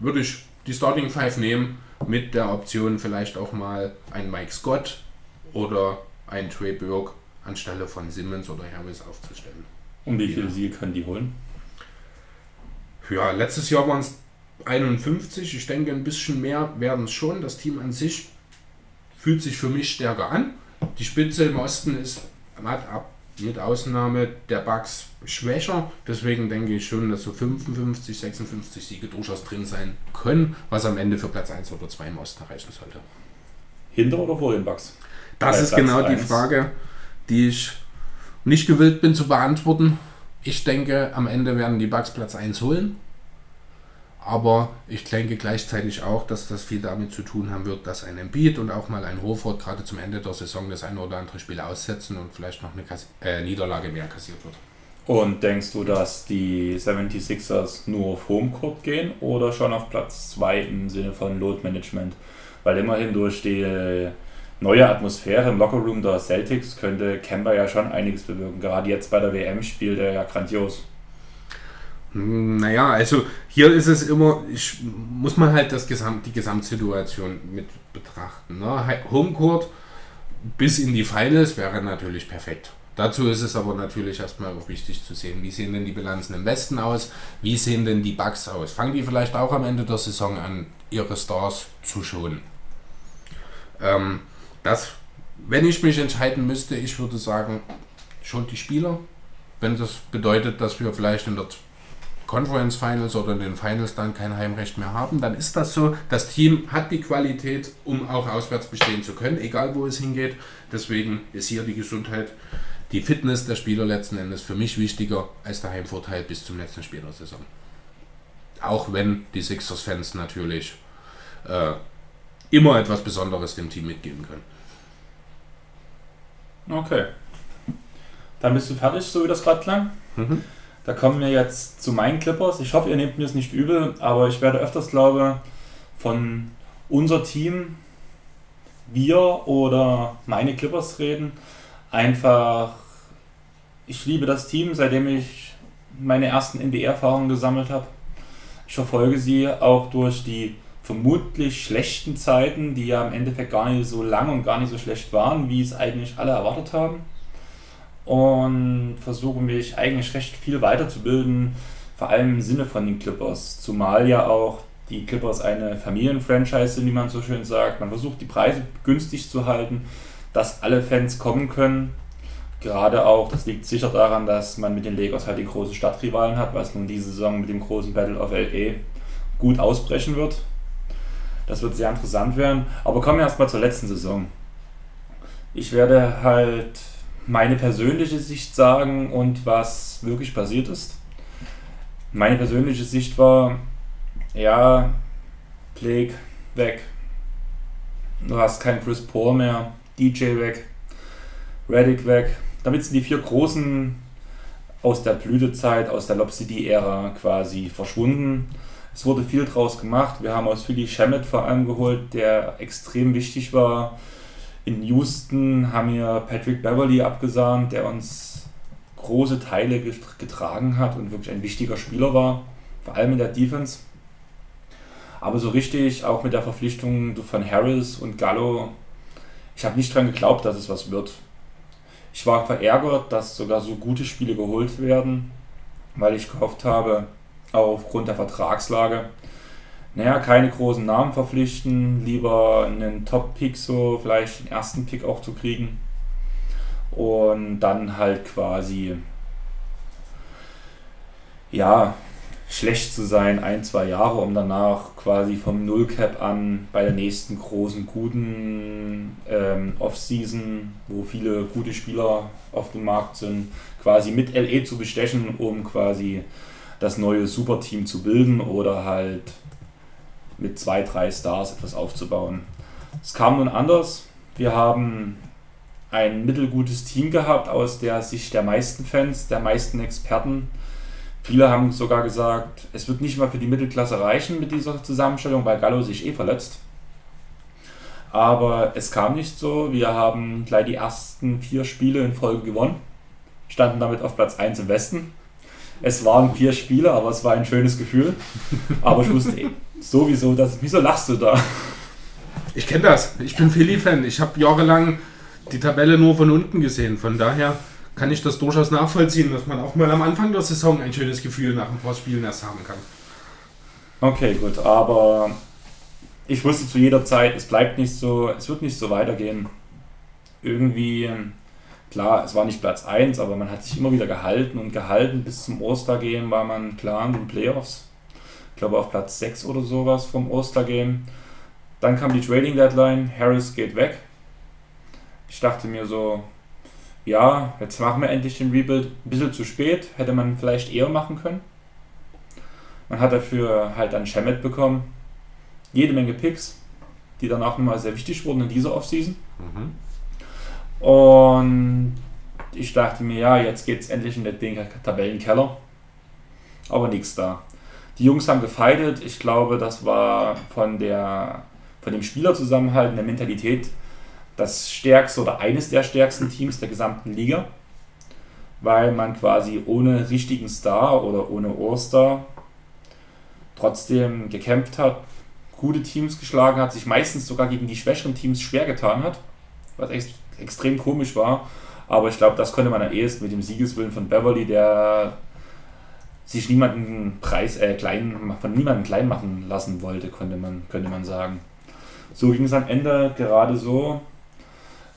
würde ich die Starting Five nehmen mit der Option vielleicht auch mal ein Mike Scott oder ein Trey Burke anstelle von Simmons oder Harris aufzustellen. Und wie viele ja. Siege können die holen? Ja, letztes Jahr waren es 51. Ich denke, ein bisschen mehr werden es schon. Das Team an sich fühlt sich für mich stärker an. Die Spitze im Osten ist mit Ausnahme der Bugs schwächer. Deswegen denke ich schon, dass so 55, 56 Siege durchaus drin sein können, was am Ende für Platz 1 oder 2 im Osten reichen sollte. Hinter oder vor den Bugs? Das Bei ist Platz genau 1. die Frage, die ich nicht gewillt bin zu beantworten. Ich denke, am Ende werden die Bugs Platz 1 holen. Aber ich denke gleichzeitig auch, dass das viel damit zu tun haben wird, dass ein Embiid und auch mal ein Hofort gerade zum Ende der Saison das eine oder andere Spiel aussetzen und vielleicht noch eine Kass äh, Niederlage mehr kassiert wird. Und denkst du, dass die 76ers nur auf Homecourt gehen oder schon auf Platz 2 im Sinne von Load Management? Weil immerhin durch die neue Atmosphäre im Lockerroom der Celtics könnte Kemba ja schon einiges bewirken. Gerade jetzt bei der WM spielt er ja grandios. Hm, naja, also hier ist es immer, ich, muss man halt das Gesamt, die Gesamtsituation mit betrachten. Ne? Homecourt bis in die Finals wäre natürlich perfekt. Dazu ist es aber natürlich erstmal auch wichtig zu sehen, wie sehen denn die Bilanzen im Westen aus, wie sehen denn die Bugs aus. Fangen die vielleicht auch am Ende der Saison an, ihre Stars zu schonen. Ähm, das, wenn ich mich entscheiden müsste, ich würde sagen, schon die Spieler. Wenn das bedeutet, dass wir vielleicht in der Conference Finals oder in den Finals dann kein Heimrecht mehr haben, dann ist das so. Das Team hat die Qualität, um auch auswärts bestehen zu können, egal wo es hingeht. Deswegen ist hier die Gesundheit, die Fitness der Spieler letzten Endes für mich wichtiger als der Heimvorteil bis zum letzten Spiel der Saison. Auch wenn die Sixers-Fans natürlich äh, immer etwas Besonderes dem Team mitgeben können. Okay. Dann bist du fertig, so wie das gerade klang. Mhm. Da kommen wir jetzt zu meinen Clippers. Ich hoffe, ihr nehmt mir es nicht übel, aber ich werde öfters, glaube von unser Team, wir oder meine Clippers reden. Einfach, ich liebe das Team, seitdem ich meine ersten NBA-Erfahrungen gesammelt habe. Ich verfolge sie auch durch die vermutlich schlechten Zeiten, die ja im Endeffekt gar nicht so lang und gar nicht so schlecht waren, wie es eigentlich alle erwartet haben und versuche mich eigentlich recht viel weiterzubilden, vor allem im Sinne von den Clippers. Zumal ja auch die Clippers eine Familienfranchise sind, wie man so schön sagt. Man versucht die Preise günstig zu halten, dass alle Fans kommen können. Gerade auch, das liegt sicher daran, dass man mit den Lakers halt die großen Stadtrivalen hat, was nun diese Saison mit dem großen Battle of LA gut ausbrechen wird. Das wird sehr interessant werden. Aber kommen wir erstmal zur letzten Saison. Ich werde halt meine persönliche Sicht sagen und was wirklich passiert ist. Meine persönliche Sicht war, ja, Blake weg. Du hast keinen Chris Paul mehr, DJ weg, Reddick weg. Damit sind die vier großen aus der Blütezeit, aus der Lob City-Ära quasi verschwunden. Es wurde viel draus gemacht. Wir haben aus Philly Shemet vor allem geholt, der extrem wichtig war in Houston haben wir Patrick Beverly abgesahnt, der uns große Teile getragen hat und wirklich ein wichtiger Spieler war, vor allem in der Defense. Aber so richtig, auch mit der Verpflichtung von Harris und Gallo, ich habe nicht dran geglaubt, dass es was wird. Ich war verärgert, dass sogar so gute Spiele geholt werden, weil ich gehofft habe, aufgrund der Vertragslage, naja, keine großen Namen verpflichten, lieber einen Top-Pick so, vielleicht den ersten Pick auch zu kriegen. Und dann halt quasi, ja, schlecht zu sein, ein, zwei Jahre, um danach quasi vom Nullcap an bei der nächsten großen, guten ähm, Off-Season, wo viele gute Spieler auf dem Markt sind, quasi mit LE zu bestechen, um quasi das neue Superteam zu bilden oder halt mit zwei, drei Stars etwas aufzubauen. Es kam nun anders. Wir haben ein mittelgutes Team gehabt aus der Sicht der meisten Fans, der meisten Experten, Viele haben sogar gesagt, es wird nicht mal für die Mittelklasse reichen mit dieser Zusammenstellung, weil Gallo sich eh verletzt. Aber es kam nicht so. Wir haben gleich die ersten vier Spiele in Folge gewonnen, standen damit auf Platz 1 im Westen. Es waren vier Spiele, aber es war ein schönes Gefühl. Aber ich wusste eh sowieso, dass. Wieso lachst du da? Ich kenne das. Ich bin Philly-Fan. Ich habe jahrelang die Tabelle nur von unten gesehen. Von daher kann ich das durchaus nachvollziehen, dass man auch mal am Anfang der Saison ein schönes Gefühl nach ein paar Spielen erst haben kann. Okay, gut. Aber ich wusste zu jeder Zeit, es bleibt nicht so, es wird nicht so weitergehen. Irgendwie, klar, es war nicht Platz 1, aber man hat sich immer wieder gehalten und gehalten. Bis zum Ostergame war man klar in den Playoffs. Ich glaube auf Platz 6 oder sowas vom Ostergame. Dann kam die Trading Deadline, Harris geht weg. Ich dachte mir so, ja, jetzt machen wir endlich den Rebuild. Ein bisschen zu spät, hätte man vielleicht eher machen können. Man hat dafür halt dann Shemet bekommen, jede Menge Picks, die dann auch nochmal sehr wichtig wurden in dieser Offseason. Mhm. Und ich dachte mir, ja, jetzt geht es endlich in den Tabellenkeller. Aber nichts da. Die Jungs haben gefeitet. Ich glaube, das war von, der, von dem Spielerzusammenhalt und der Mentalität das stärkste oder eines der stärksten Teams der gesamten Liga. Weil man quasi ohne richtigen Star oder ohne All-Star trotzdem gekämpft hat, gute Teams geschlagen hat, sich meistens sogar gegen die schwächeren Teams schwer getan hat, was echt extrem komisch war. Aber ich glaube, das konnte man am ehesten mit dem Siegeswillen von Beverly, der sich niemanden Preis, äh, klein, von niemandem klein machen lassen wollte, könnte man, könnte man sagen. So ging es am Ende gerade so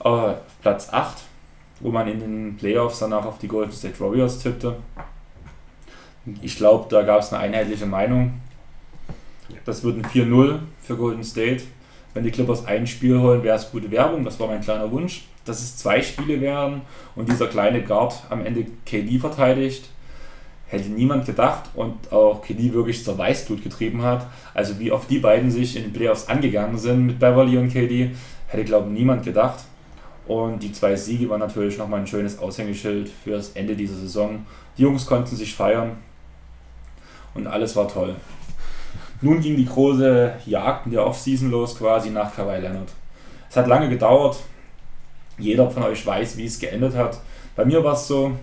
äh, Platz 8, wo man in den Playoffs danach auf die Golden State Warriors tippte. Ich glaube, da gab es eine einheitliche Meinung. Das wird ein 4-0 für Golden State. Wenn die Clippers ein Spiel holen, wäre es gute Werbung. Das war mein kleiner Wunsch. Dass es zwei Spiele wären und dieser kleine Guard am Ende KD verteidigt, hätte niemand gedacht und auch KD wirklich zur Weißblut getrieben hat. Also wie oft die beiden sich in den Playoffs angegangen sind mit Beverly und KD, hätte glaube ich niemand gedacht. Und die zwei Siege waren natürlich nochmal ein schönes Aushängeschild für das Ende dieser Saison. Die Jungs konnten sich feiern und alles war toll. Nun ging die große Jagd in der Offseason los, quasi nach Kawhi Leonard. Es hat lange gedauert. Jeder von euch weiß, wie es geendet hat. Bei mir war es so,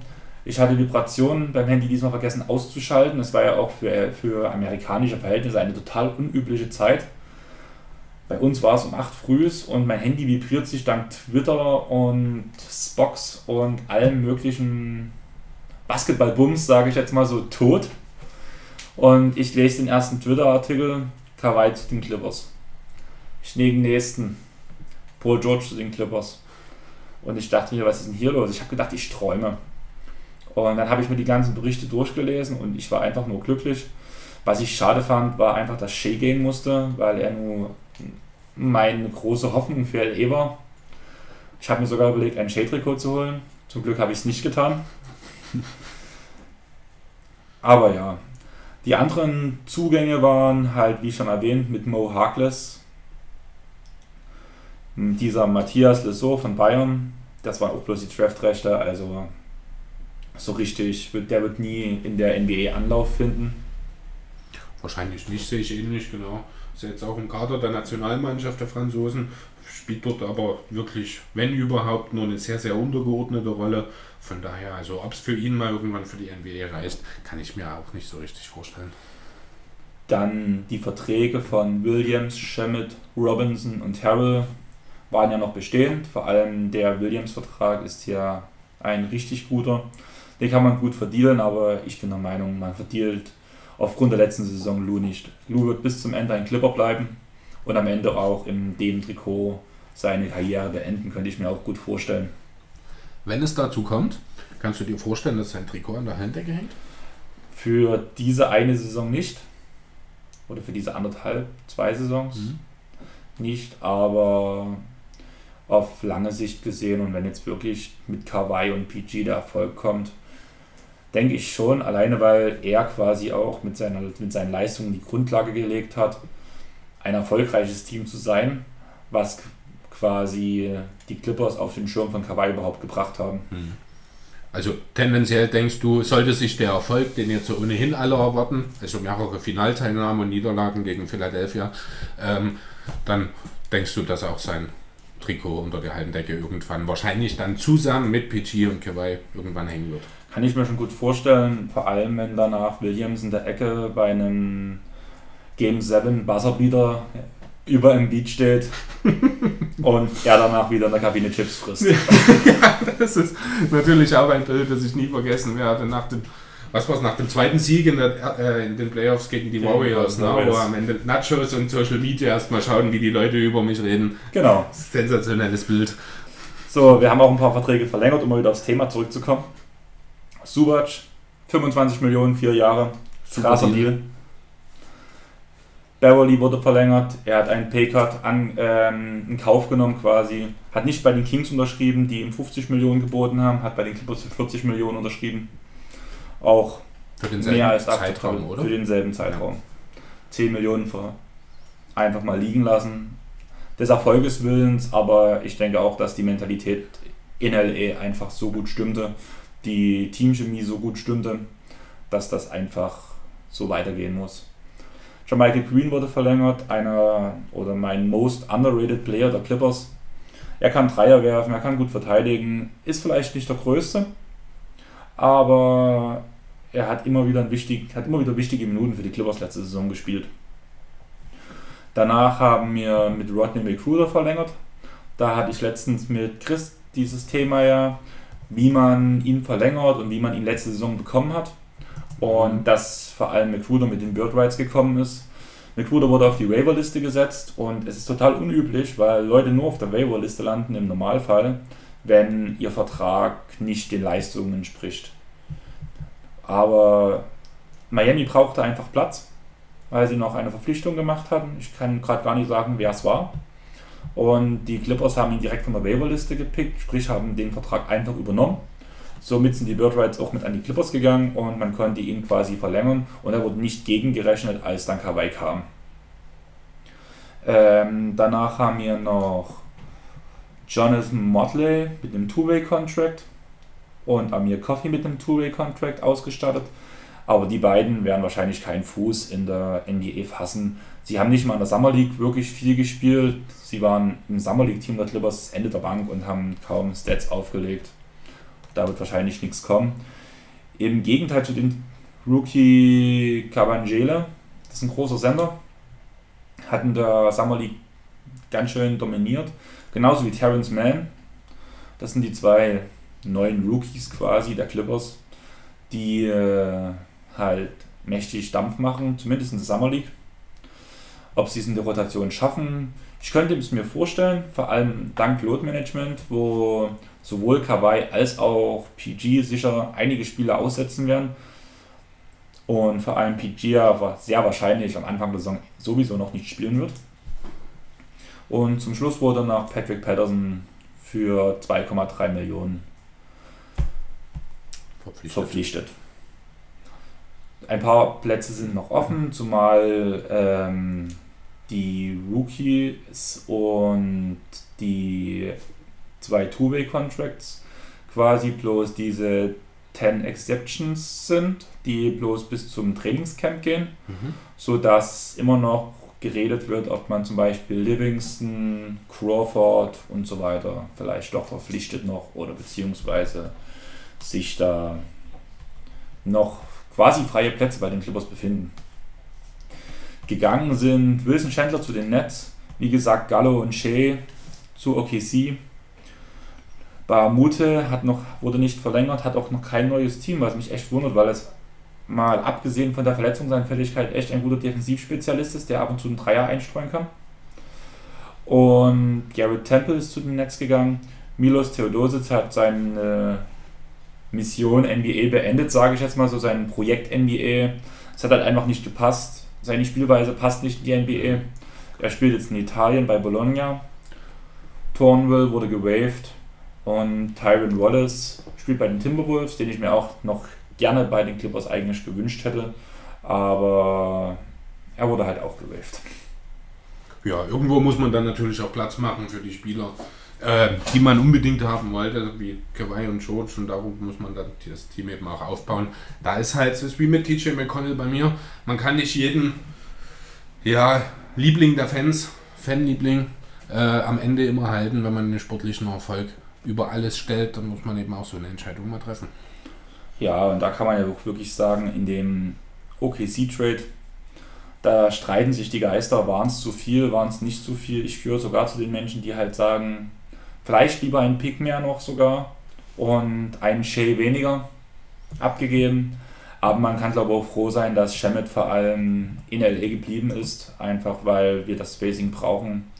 ich hatte Vibrationen beim Handy diesmal vergessen auszuschalten. Es war ja auch für, für amerikanische Verhältnisse eine total unübliche Zeit. Bei uns war es um 8 früh und mein Handy vibriert sich dank Twitter und Spox und allem möglichen Basketballbums, sage ich jetzt mal so, tot. Und ich lese den ersten Twitter-Artikel, Kawhi zu den Clippers. Ich nehme den nächsten, Paul George zu den Clippers. Und ich dachte mir, was ist denn hier los? Ich habe gedacht, ich träume. Und dann habe ich mir die ganzen Berichte durchgelesen und ich war einfach nur glücklich. Was ich schade fand, war einfach, dass Shea gehen musste, weil er nur meine große Hoffnung für LE war. Ich habe mir sogar überlegt, ein Shea-Trikot zu holen. Zum Glück habe ich es nicht getan. (laughs) Aber ja, die anderen Zugänge waren halt, wie schon erwähnt, mit Mo Harkless. Dieser Matthias Lesot von Bayern, das waren auch bloß die Draftrechte, also so richtig, der wird nie in der NBA Anlauf finden. Wahrscheinlich nicht, sehe ich ähnlich, genau. Ist jetzt auch im Kader der Nationalmannschaft der Franzosen, spielt dort aber wirklich, wenn überhaupt, nur eine sehr, sehr untergeordnete Rolle. Von daher, also ob es für ihn mal irgendwann für die NBA reißt, kann ich mir auch nicht so richtig vorstellen. Dann die Verträge von Williams, Schemmett, Robinson und Harrell waren ja noch bestehend. Vor allem der Williams-Vertrag ist ja ein richtig guter. Den kann man gut verdienen, aber ich bin der Meinung, man verdient aufgrund der letzten Saison Lou nicht. Lou wird bis zum Ende ein Clipper bleiben und am Ende auch in dem Trikot seine Karriere beenden, könnte ich mir auch gut vorstellen. Wenn es dazu kommt, kannst du dir vorstellen, dass sein Trikot an der Handdecke hängt? Für diese eine Saison nicht. Oder für diese anderthalb, zwei Saisons mhm. nicht, aber auf lange Sicht gesehen und wenn jetzt wirklich mit Kawaii und PG der Erfolg kommt, denke ich schon, alleine weil er quasi auch mit, seiner, mit seinen Leistungen die Grundlage gelegt hat, ein erfolgreiches Team zu sein, was quasi die Clippers auf den Schirm von Kawhi überhaupt gebracht haben. Hm. Also tendenziell denkst du, sollte sich der Erfolg, den jetzt so ohnehin alle erwarten, also mehrere Finalteilnahmen und Niederlagen gegen Philadelphia, ähm, dann denkst du, dass auch sein Trikot unter der Halbdecke irgendwann wahrscheinlich dann zusammen mit PG und Kawhi irgendwann hängen wird. Kann ich mir schon gut vorstellen, vor allem wenn danach Williams in der Ecke bei einem Game 7 Buzzerbeater über im Beat steht (laughs) und er danach wieder in der Kabine Chips frisst. (laughs) ja, das ist natürlich auch ein Bild, das ich nie vergessen werde. Nach dem, was war nach dem zweiten Sieg in, der, äh, in den Playoffs gegen die Warriors, ne, wo am Ende Nachos und Social Media erstmal schauen, wie die Leute über mich reden. Genau. Sensationelles Bild. So, wir haben auch ein paar Verträge verlängert, um mal wieder aufs Thema zurückzukommen. Subac, 25 Millionen, vier Jahre. Krasser Deal. Deal. Beverly wurde verlängert, er hat einen Paycut an, ähm, in Kauf genommen quasi, hat nicht bei den Kings unterschrieben, die ihm 50 Millionen geboten haben, hat bei den Clippers für 40 Millionen unterschrieben. Auch mehr als Zeitraum, oder? Für denselben Zeitraum. Ja. 10 Millionen für einfach mal liegen lassen. Des Erfolges willens, aber ich denke auch, dass die Mentalität in LA einfach so gut stimmte, die Teamchemie so gut stimmte, dass das einfach so weitergehen muss. Michael Green wurde verlängert, einer oder mein most underrated Player der Clippers. Er kann Dreier werfen, er kann gut verteidigen, ist vielleicht nicht der Größte, aber er hat immer wieder, wichtig, hat immer wieder wichtige Minuten für die Clippers letzte Saison gespielt. Danach haben wir mit Rodney McCruder verlängert. Da hatte ich letztens mit Chris dieses Thema ja, wie man ihn verlängert und wie man ihn letzte Saison bekommen hat. Und dass vor allem McCruder mit den Bird Rights gekommen ist. McCruder wurde auf die Waiver-Liste gesetzt und es ist total unüblich, weil Leute nur auf der Waiver-Liste landen im Normalfall, wenn ihr Vertrag nicht den Leistungen entspricht. Aber Miami brauchte einfach Platz, weil sie noch eine Verpflichtung gemacht hatten. Ich kann gerade gar nicht sagen, wer es war. Und die Clippers haben ihn direkt von der Waiver-Liste gepickt, sprich haben den Vertrag einfach übernommen Somit sind die Bird Rights auch mit an die Clippers gegangen und man konnte ihn quasi verlängern und er wurde nicht gegengerechnet, als dann Kawhi kam. Ähm, danach haben wir noch Jonathan Motley mit einem Two-Way-Contract und Amir Coffey mit einem Two-Way-Contract ausgestattet. Aber die beiden werden wahrscheinlich keinen Fuß in der NBA fassen. Sie haben nicht mal in der Summer League wirklich viel gespielt. Sie waren im Summer League-Team der Clippers Ende der Bank und haben kaum Stats aufgelegt. Da wird wahrscheinlich nichts kommen. Im Gegenteil zu den Rookie Cabangela, das ist ein großer Sender, hat in der Summer League ganz schön dominiert. Genauso wie Terrence Mann. Das sind die zwei neuen Rookies quasi der Clippers, die äh, halt mächtig Dampf machen, zumindest in der Summer League. Ob sie es in der Rotation schaffen, ich könnte es mir vorstellen, vor allem dank Load Management, wo sowohl Kawhi als auch PG sicher einige Spiele aussetzen werden. Und vor allem PG aber sehr wahrscheinlich am Anfang der Saison sowieso noch nicht spielen wird. Und zum Schluss wurde nach Patrick Patterson für 2,3 Millionen verpflichtet. verpflichtet. Ein paar Plätze sind noch offen, zumal ähm, die Rookies und die zwei Two-Way-Contracts quasi bloß diese 10 Exceptions sind, die bloß bis zum Trainingscamp gehen, mhm. sodass immer noch geredet wird, ob man zum Beispiel Livingston, Crawford und so weiter vielleicht doch verpflichtet noch oder beziehungsweise sich da noch quasi freie Plätze bei den Clippers befinden. Gegangen sind Wilson Chandler zu den Nets, wie gesagt Gallo und Shea zu OKC Bahamute hat noch, wurde nicht verlängert, hat auch noch kein neues Team, was mich echt wundert, weil es mal abgesehen von der Verletzungsanfälligkeit echt ein guter Defensivspezialist ist, der ab und zu einen Dreier einstreuen kann. Und Garrett Temple ist zu den Nets gegangen. Milos Theodosic hat seine Mission NBA beendet, sage ich jetzt mal so, sein Projekt NBA. Es hat halt einfach nicht gepasst. Seine Spielweise passt nicht in die NBA. Er spielt jetzt in Italien bei Bologna. Thornville wurde gewaved. Und Tyron Wallace spielt bei den Timberwolves, den ich mir auch noch gerne bei den Clippers eigentlich gewünscht hätte. Aber er wurde halt auch gewaved. Ja, irgendwo muss man dann natürlich auch Platz machen für die Spieler, äh, die man unbedingt haben wollte, wie Kawhi und George und darum muss man dann das Team eben auch aufbauen. Da ist halt, es wie mit TJ McConnell bei mir, man kann nicht jeden ja, Liebling der Fans, Fanliebling, äh, am Ende immer halten, wenn man den sportlichen Erfolg über alles stellt, dann muss man eben auch so eine Entscheidung mal treffen. Ja, und da kann man ja auch wirklich sagen, in dem OKC-Trade, da streiten sich die Geister, waren es zu viel, waren es nicht zu viel. Ich gehöre sogar zu den Menschen, die halt sagen, vielleicht lieber einen Pick mehr noch sogar und einen Shea weniger abgegeben. Aber man kann glaube ich auch froh sein, dass Shemet vor allem in LA geblieben ist, einfach weil wir das Spacing brauchen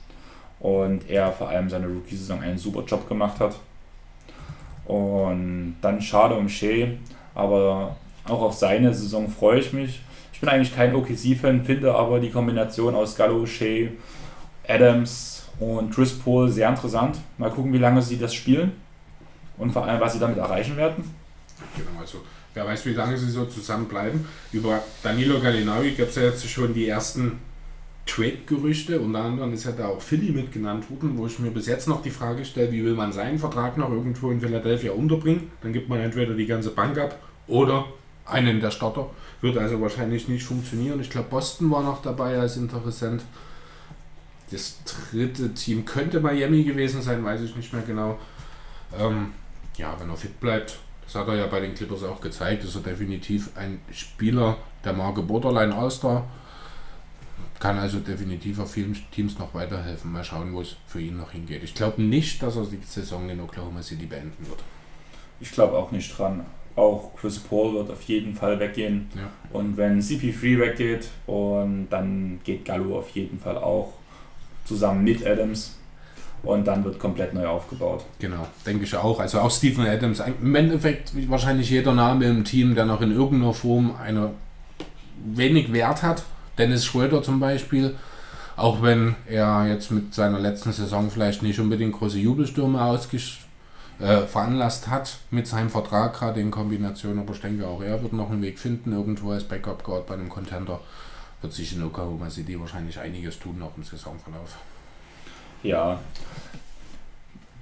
und er vor allem seine Rookie-Saison einen super Job gemacht hat. Und dann schade um Shea, aber auch auf seine Saison freue ich mich. Ich bin eigentlich kein OKC-Fan, finde aber die Kombination aus Gallo, Shea, Adams und Chris Paul sehr interessant. Mal gucken, wie lange sie das spielen und vor allem, was sie damit erreichen werden. Genau, also wer weiß, wie lange sie so zusammenbleiben. Über Danilo Gallinari gab es ja jetzt schon die ersten Trade-Gerüchte. Unter anderem ist ja da auch Philly mitgenannt worden, wo ich mir bis jetzt noch die Frage stelle, wie will man seinen Vertrag noch irgendwo in Philadelphia unterbringen? Dann gibt man entweder die ganze Bank ab oder einen der Starter. Wird also wahrscheinlich nicht funktionieren. Ich glaube, Boston war noch dabei als Interessent. Das dritte Team könnte Miami gewesen sein, weiß ich nicht mehr genau. Ähm, ja, wenn er fit bleibt, das hat er ja bei den Clippers auch gezeigt, ist er definitiv ein Spieler der Marke Borderline All-Star kann also definitiv auf vielen Teams noch weiterhelfen. Mal schauen, wo es für ihn noch hingeht. Ich glaube nicht, dass er die Saison in Oklahoma City beenden wird. Ich glaube auch nicht dran. Auch Chris Paul wird auf jeden Fall weggehen. Ja. Und wenn CP3 weggeht, und dann geht Gallo auf jeden Fall auch zusammen mit Adams. Und dann wird komplett neu aufgebaut. Genau, denke ich auch. Also auch Stephen Adams, im Endeffekt wahrscheinlich jeder Name im Team, der noch in irgendeiner Form eine wenig Wert hat Dennis Schröder zum Beispiel, auch wenn er jetzt mit seiner letzten Saison vielleicht nicht unbedingt große Jubelstürme ausgesch äh, veranlasst hat mit seinem Vertrag gerade in Kombination, aber ich denke auch er wird noch einen Weg finden, irgendwo als Backup Guard bei einem Contender wird sich in Oklahoma City wahrscheinlich einiges tun noch im Saisonverlauf. Ja,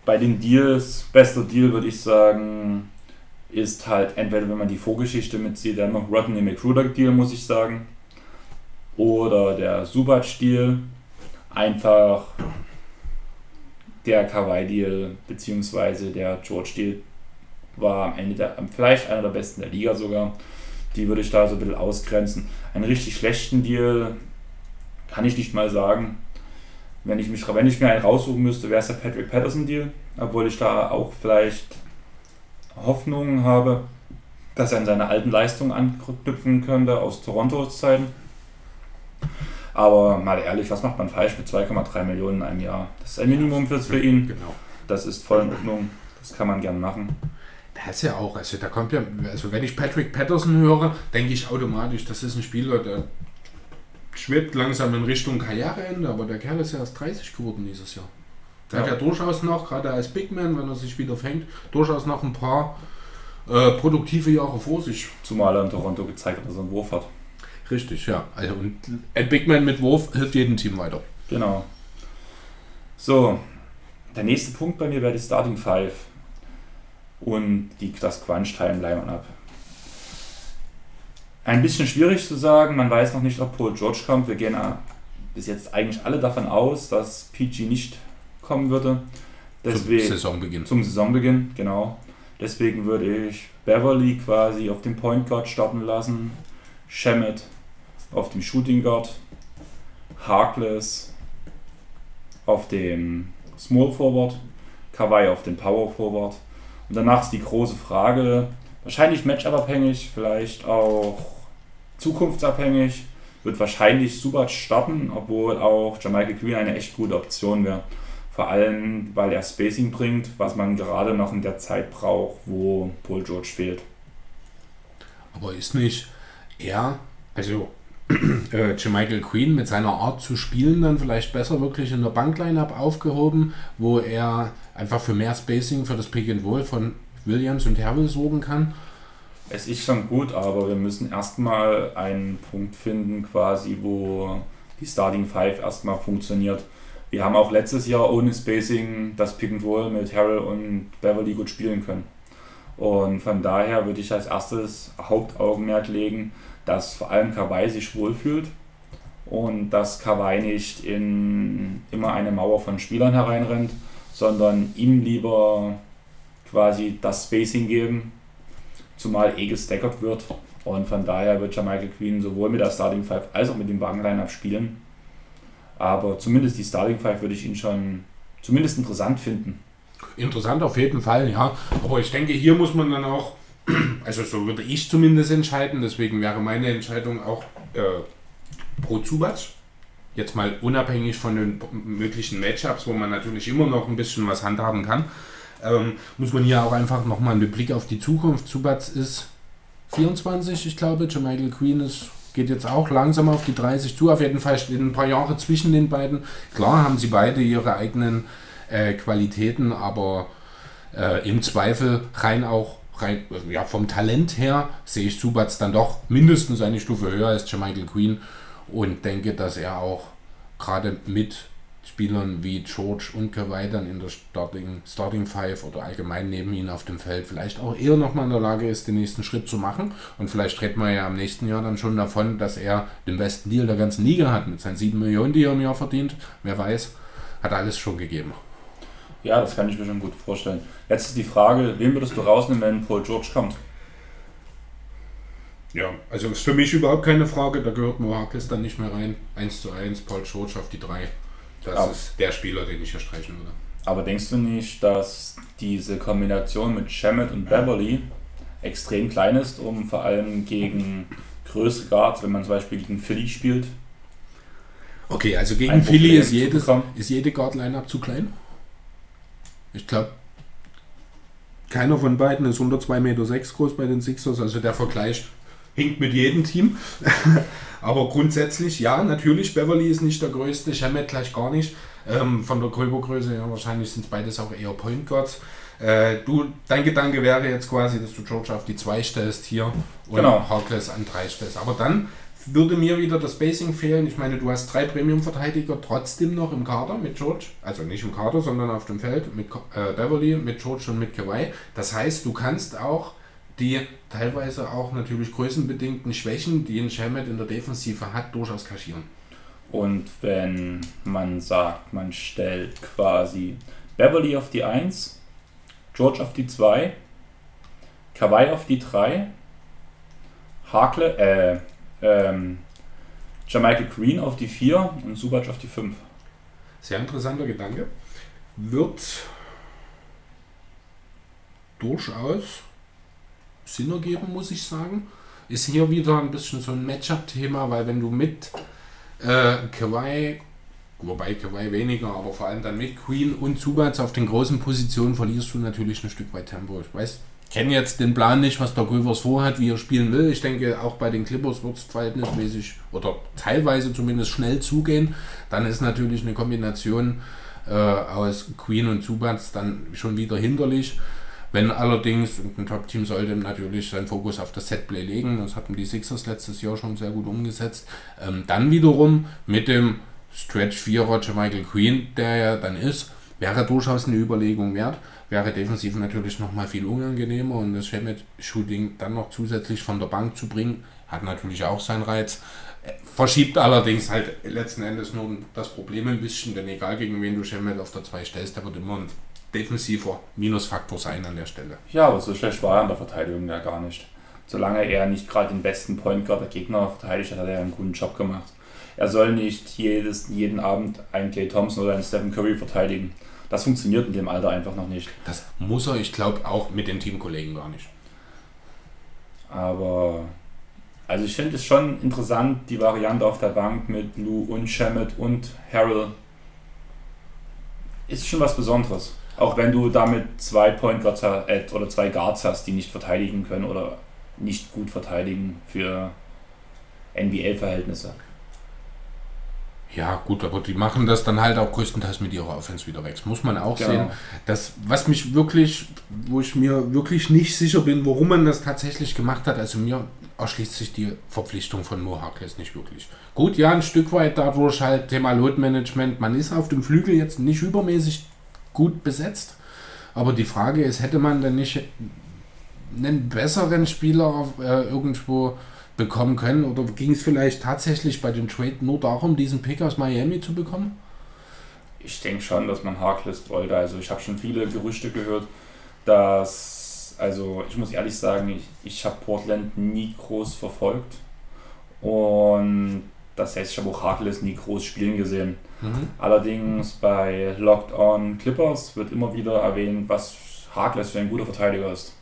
bei den Deals, bester Deal würde ich sagen, ist halt entweder wenn man die Vorgeschichte mitzieht, dann noch Rodney McRuder Deal, muss ich sagen oder der Subat-Stil. Einfach der Kawhi-Deal bzw. der George-Deal war am Ende der, vielleicht einer der besten der Liga sogar. Die würde ich da so ein bisschen ausgrenzen. Einen richtig schlechten Deal kann ich nicht mal sagen. Wenn ich, mich, wenn ich mir einen raussuchen müsste, wäre es der Patrick Patterson Deal, obwohl ich da auch vielleicht Hoffnungen habe, dass er an seine alten Leistungen anknüpfen könnte aus Torontos Zeiten. Aber mal ehrlich, was macht man falsch mit 2,3 Millionen in einem Jahr? Das ist ein Minimum fürs für ihn. Genau. Das ist voll in Ordnung. Das kann man gern machen. Das ist ja auch, also da kommt ja, also wenn ich Patrick Patterson höre, denke ich automatisch, das ist ein Spieler, der schwebt langsam in Richtung Karriereende, aber der Kerl ist ja erst 30 geworden dieses Jahr. Der ja. hat ja durchaus noch, gerade als Big Man, wenn er sich wieder fängt, durchaus noch ein paar äh, produktive Jahre vor sich. Zumal er in Toronto gezeigt hat, dass er einen Wurf hat. Richtig, ja. Also, und Ed Bigman mit Wurf hilft jedem Team weiter. Genau. So, der nächste Punkt bei mir wäre die Starting Five und die, das Crunch-Time Line-Up. Ein bisschen schwierig zu sagen, man weiß noch nicht, ob Paul George kommt. Wir gehen bis jetzt eigentlich alle davon aus, dass PG nicht kommen würde. Deswegen, zum Saisonbeginn. Zum Saisonbeginn, genau. Deswegen würde ich Beverly quasi auf dem Point Guard starten lassen, Shemet auf dem Shooting Guard, Harkless auf dem Small Forward, Kawhi auf dem Power Forward. Und danach ist die große Frage, wahrscheinlich Matchup-abhängig, vielleicht auch zukunftsabhängig, wird wahrscheinlich Subac starten, obwohl auch Jamaica Green eine echt gute Option wäre. Vor allem, weil er Spacing bringt, was man gerade noch in der Zeit braucht, wo Paul George fehlt. Aber ist nicht er, also (clears throat) äh, Michael Queen mit seiner Art zu spielen dann vielleicht besser wirklich in der Bankline-Up aufgehoben, wo er einfach für mehr Spacing für das Pick and Roll von Williams und Hervel sorgen kann. Es ist schon gut, aber wir müssen erstmal einen Punkt finden, quasi, wo die Starting Five erstmal funktioniert. wir haben auch letztes Jahr ohne Spacing das Pick and Roll mit Harrell und Beverly gut spielen können. Und von daher würde ich als erstes Hauptaugenmerk legen, dass vor allem Kawhi sich wohlfühlt und dass Kawhi nicht in immer eine Mauer von Spielern hereinrennt, sondern ihm lieber quasi das Spacing geben, zumal eh gestackert wird. Und von daher wird Michael Queen sowohl mit der Starting Five als auch mit dem Wagenline spielen. Aber zumindest die Starting Five würde ich ihn schon zumindest interessant finden. Interessant auf jeden Fall, ja. Aber ich denke, hier muss man dann auch, (clears throat) also so würde ich zumindest entscheiden, deswegen wäre meine Entscheidung auch äh, pro Zubac. Jetzt mal unabhängig von den möglichen Matchups, wo man natürlich immer noch ein bisschen was handhaben kann, ähm, muss man hier auch einfach nochmal einen Blick auf die Zukunft. Zubac ist 24, ich glaube, Michael Queen ist geht jetzt auch langsam auf die 30 zu. Auf jeden Fall stehen ein paar Jahre zwischen den beiden. Klar haben sie beide ihre eigenen äh, Qualitäten, aber äh, im Zweifel rein auch rein, ja, vom Talent her sehe ich Subats dann doch mindestens eine Stufe höher als Jermichael Queen und denke, dass er auch gerade mit Spielern wie George und Kawhi dann in der Starting, Starting Five oder allgemein neben ihnen auf dem Feld vielleicht auch eher nochmal in der Lage ist, den nächsten Schritt zu machen. Und vielleicht redet man ja im nächsten Jahr dann schon davon, dass er den besten Deal der ganzen Liga hat mit seinen 7 Millionen, die er im Jahr verdient. Wer weiß, hat alles schon gegeben. Ja, das kann ich mir schon gut vorstellen. Jetzt ist die Frage, wen würdest du rausnehmen, wenn Paul George kommt? Ja, also ist für mich überhaupt keine Frage, da gehört Mohakis dann nicht mehr rein. 1 zu 1, Paul George auf die 3. Das aber, ist der Spieler, den ich hier streichen würde. Aber denkst du nicht, dass diese Kombination mit Shemet und Beverly extrem klein ist, um vor allem gegen größere Guards, wenn man zum Beispiel gegen Philly spielt? Okay, also gegen Philly ist, jedes, ist jede Guard-Line-Up zu klein? Ich glaube, keiner von beiden ist unter 2,6 Meter sechs groß bei den Sixers, also der Vergleich hinkt mit jedem Team. (laughs) Aber grundsätzlich, ja, natürlich, Beverly ist nicht der größte, Shemet gleich gar nicht. Ähm, von der Körpergröße her wahrscheinlich sind es beides auch eher Point Guards. Äh, du, dein Gedanke wäre jetzt quasi, dass du George auf die 2 stellst hier und genau. Harkless an 3 stellst. Aber dann würde mir wieder das Spacing fehlen. Ich meine, du hast drei Premium-Verteidiger trotzdem noch im Kader mit George. Also nicht im Kader, sondern auf dem Feld mit äh, Beverly, mit George und mit Kawhi. Das heißt, du kannst auch die teilweise auch natürlich größenbedingten Schwächen, die ein Shemet in der Defensive hat, durchaus kaschieren. Und wenn man sagt, man stellt quasi Beverly auf die 1, George auf die 2, Kawhi auf die 3, Hakle, äh, ähm, Jamichael Green auf die 4 und Subac auf die 5. Sehr interessanter Gedanke. Wird durchaus Sinn ergeben, muss ich sagen. Ist hier wieder ein bisschen so ein Matchup-Thema, weil wenn du mit äh, Kawhi, wobei Kawhi weniger, aber vor allem dann mit Queen und Zubats auf den großen Positionen verlierst du natürlich ein Stück weit Tempo. Ich weiß, kenne jetzt den Plan nicht, was der Rivers vorhat, wie er spielen will. Ich denke, auch bei den Clippers wird es verhältnismäßig oder teilweise zumindest schnell zugehen. Dann ist natürlich eine Kombination äh, aus Queen und Zubats dann schon wieder hinderlich. Wenn allerdings, ein Top-Team sollte natürlich seinen Fokus auf das Setplay legen, das hatten die Sixers letztes Jahr schon sehr gut umgesetzt, ähm, dann wiederum mit dem Stretch 4 Roger Michael Queen, der ja dann ist, wäre durchaus eine Überlegung wert. Wäre defensiv natürlich nochmal viel unangenehmer und das Shemet-Shooting dann noch zusätzlich von der Bank zu bringen, hat natürlich auch seinen Reiz. Verschiebt allerdings halt letzten Endes nur das Problem ein bisschen, denn egal gegen wen du Shemet auf der 2 stellst, der wird immer ein defensiver Minusfaktor sein an der Stelle. Ja, aber so schlecht war er in der Verteidigung ja gar nicht. Solange er nicht gerade den besten Point Guard der Gegner verteidigt hat, hat er einen guten Job gemacht. Er soll nicht jedes, jeden Abend einen Clay Thompson oder einen Stephen Curry verteidigen. Das funktioniert in dem Alter einfach noch nicht. Das muss er, ich glaube, auch mit den Teamkollegen gar nicht. Aber also ich finde es schon interessant, die Variante auf der Bank mit Lou und Shemet und Harrell. Ist schon was Besonderes. Auch wenn du damit zwei Point Guards äh, oder zwei Guards hast, die nicht verteidigen können oder nicht gut verteidigen für NBA-Verhältnisse. Ja, gut, aber die machen das dann halt auch größtenteils mit ihrer Offense wieder weg. Das muss man auch genau. sehen. Das, was mich wirklich, wo ich mir wirklich nicht sicher bin, warum man das tatsächlich gemacht hat, also mir erschließt sich die Verpflichtung von Mo Harkless nicht wirklich. Gut, ja, ein Stück weit dadurch halt Thema Load-Management. Man ist auf dem Flügel jetzt nicht übermäßig gut besetzt. Aber die Frage ist, hätte man denn nicht einen besseren Spieler äh, irgendwo bekommen können? Oder ging es vielleicht tatsächlich bei dem Trade nur darum, diesen Pick aus Miami zu bekommen? Ich denke schon, dass man Harkless wollte. Also ich habe schon viele Gerüchte gehört, dass, also ich muss ehrlich sagen, ich, ich habe Portland nie groß verfolgt. Und das heißt, ich habe auch Harkless nie groß spielen gesehen. Mhm. Allerdings bei Locked On Clippers wird immer wieder erwähnt, was Harkless für ein guter Verteidiger ist.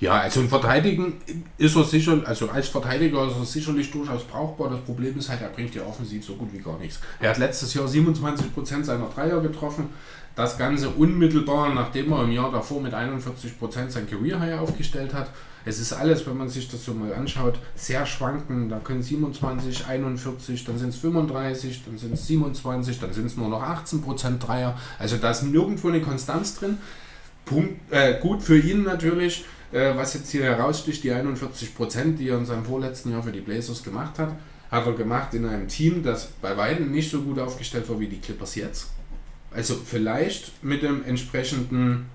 Ja, also ein Verteidigen ist er sicher, also als Verteidiger ist er sicherlich durchaus brauchbar. Das Problem ist halt, er bringt ja offensiv so gut wie gar nichts. Er hat letztes Jahr 27% seiner Dreier getroffen. Das Ganze unmittelbar, nachdem er im Jahr davor mit 41% sein Career High aufgestellt hat. Es ist alles, wenn man sich das so mal anschaut, sehr schwanken. Da können 27, 41, dann sind es 35, dann sind es 27, dann sind es nur noch 18% Dreier. Also da ist nirgendwo eine Konstanz drin. Punkt, äh, gut für ihn natürlich äh, was jetzt hier heraussticht, die 41 Prozent, die er in seinem vorletzten Jahr für die Blazers gemacht hat, hat er gemacht in einem Team, das bei weitem nicht so gut aufgestellt war wie die Clippers jetzt. Also vielleicht mit dem entsprechenden,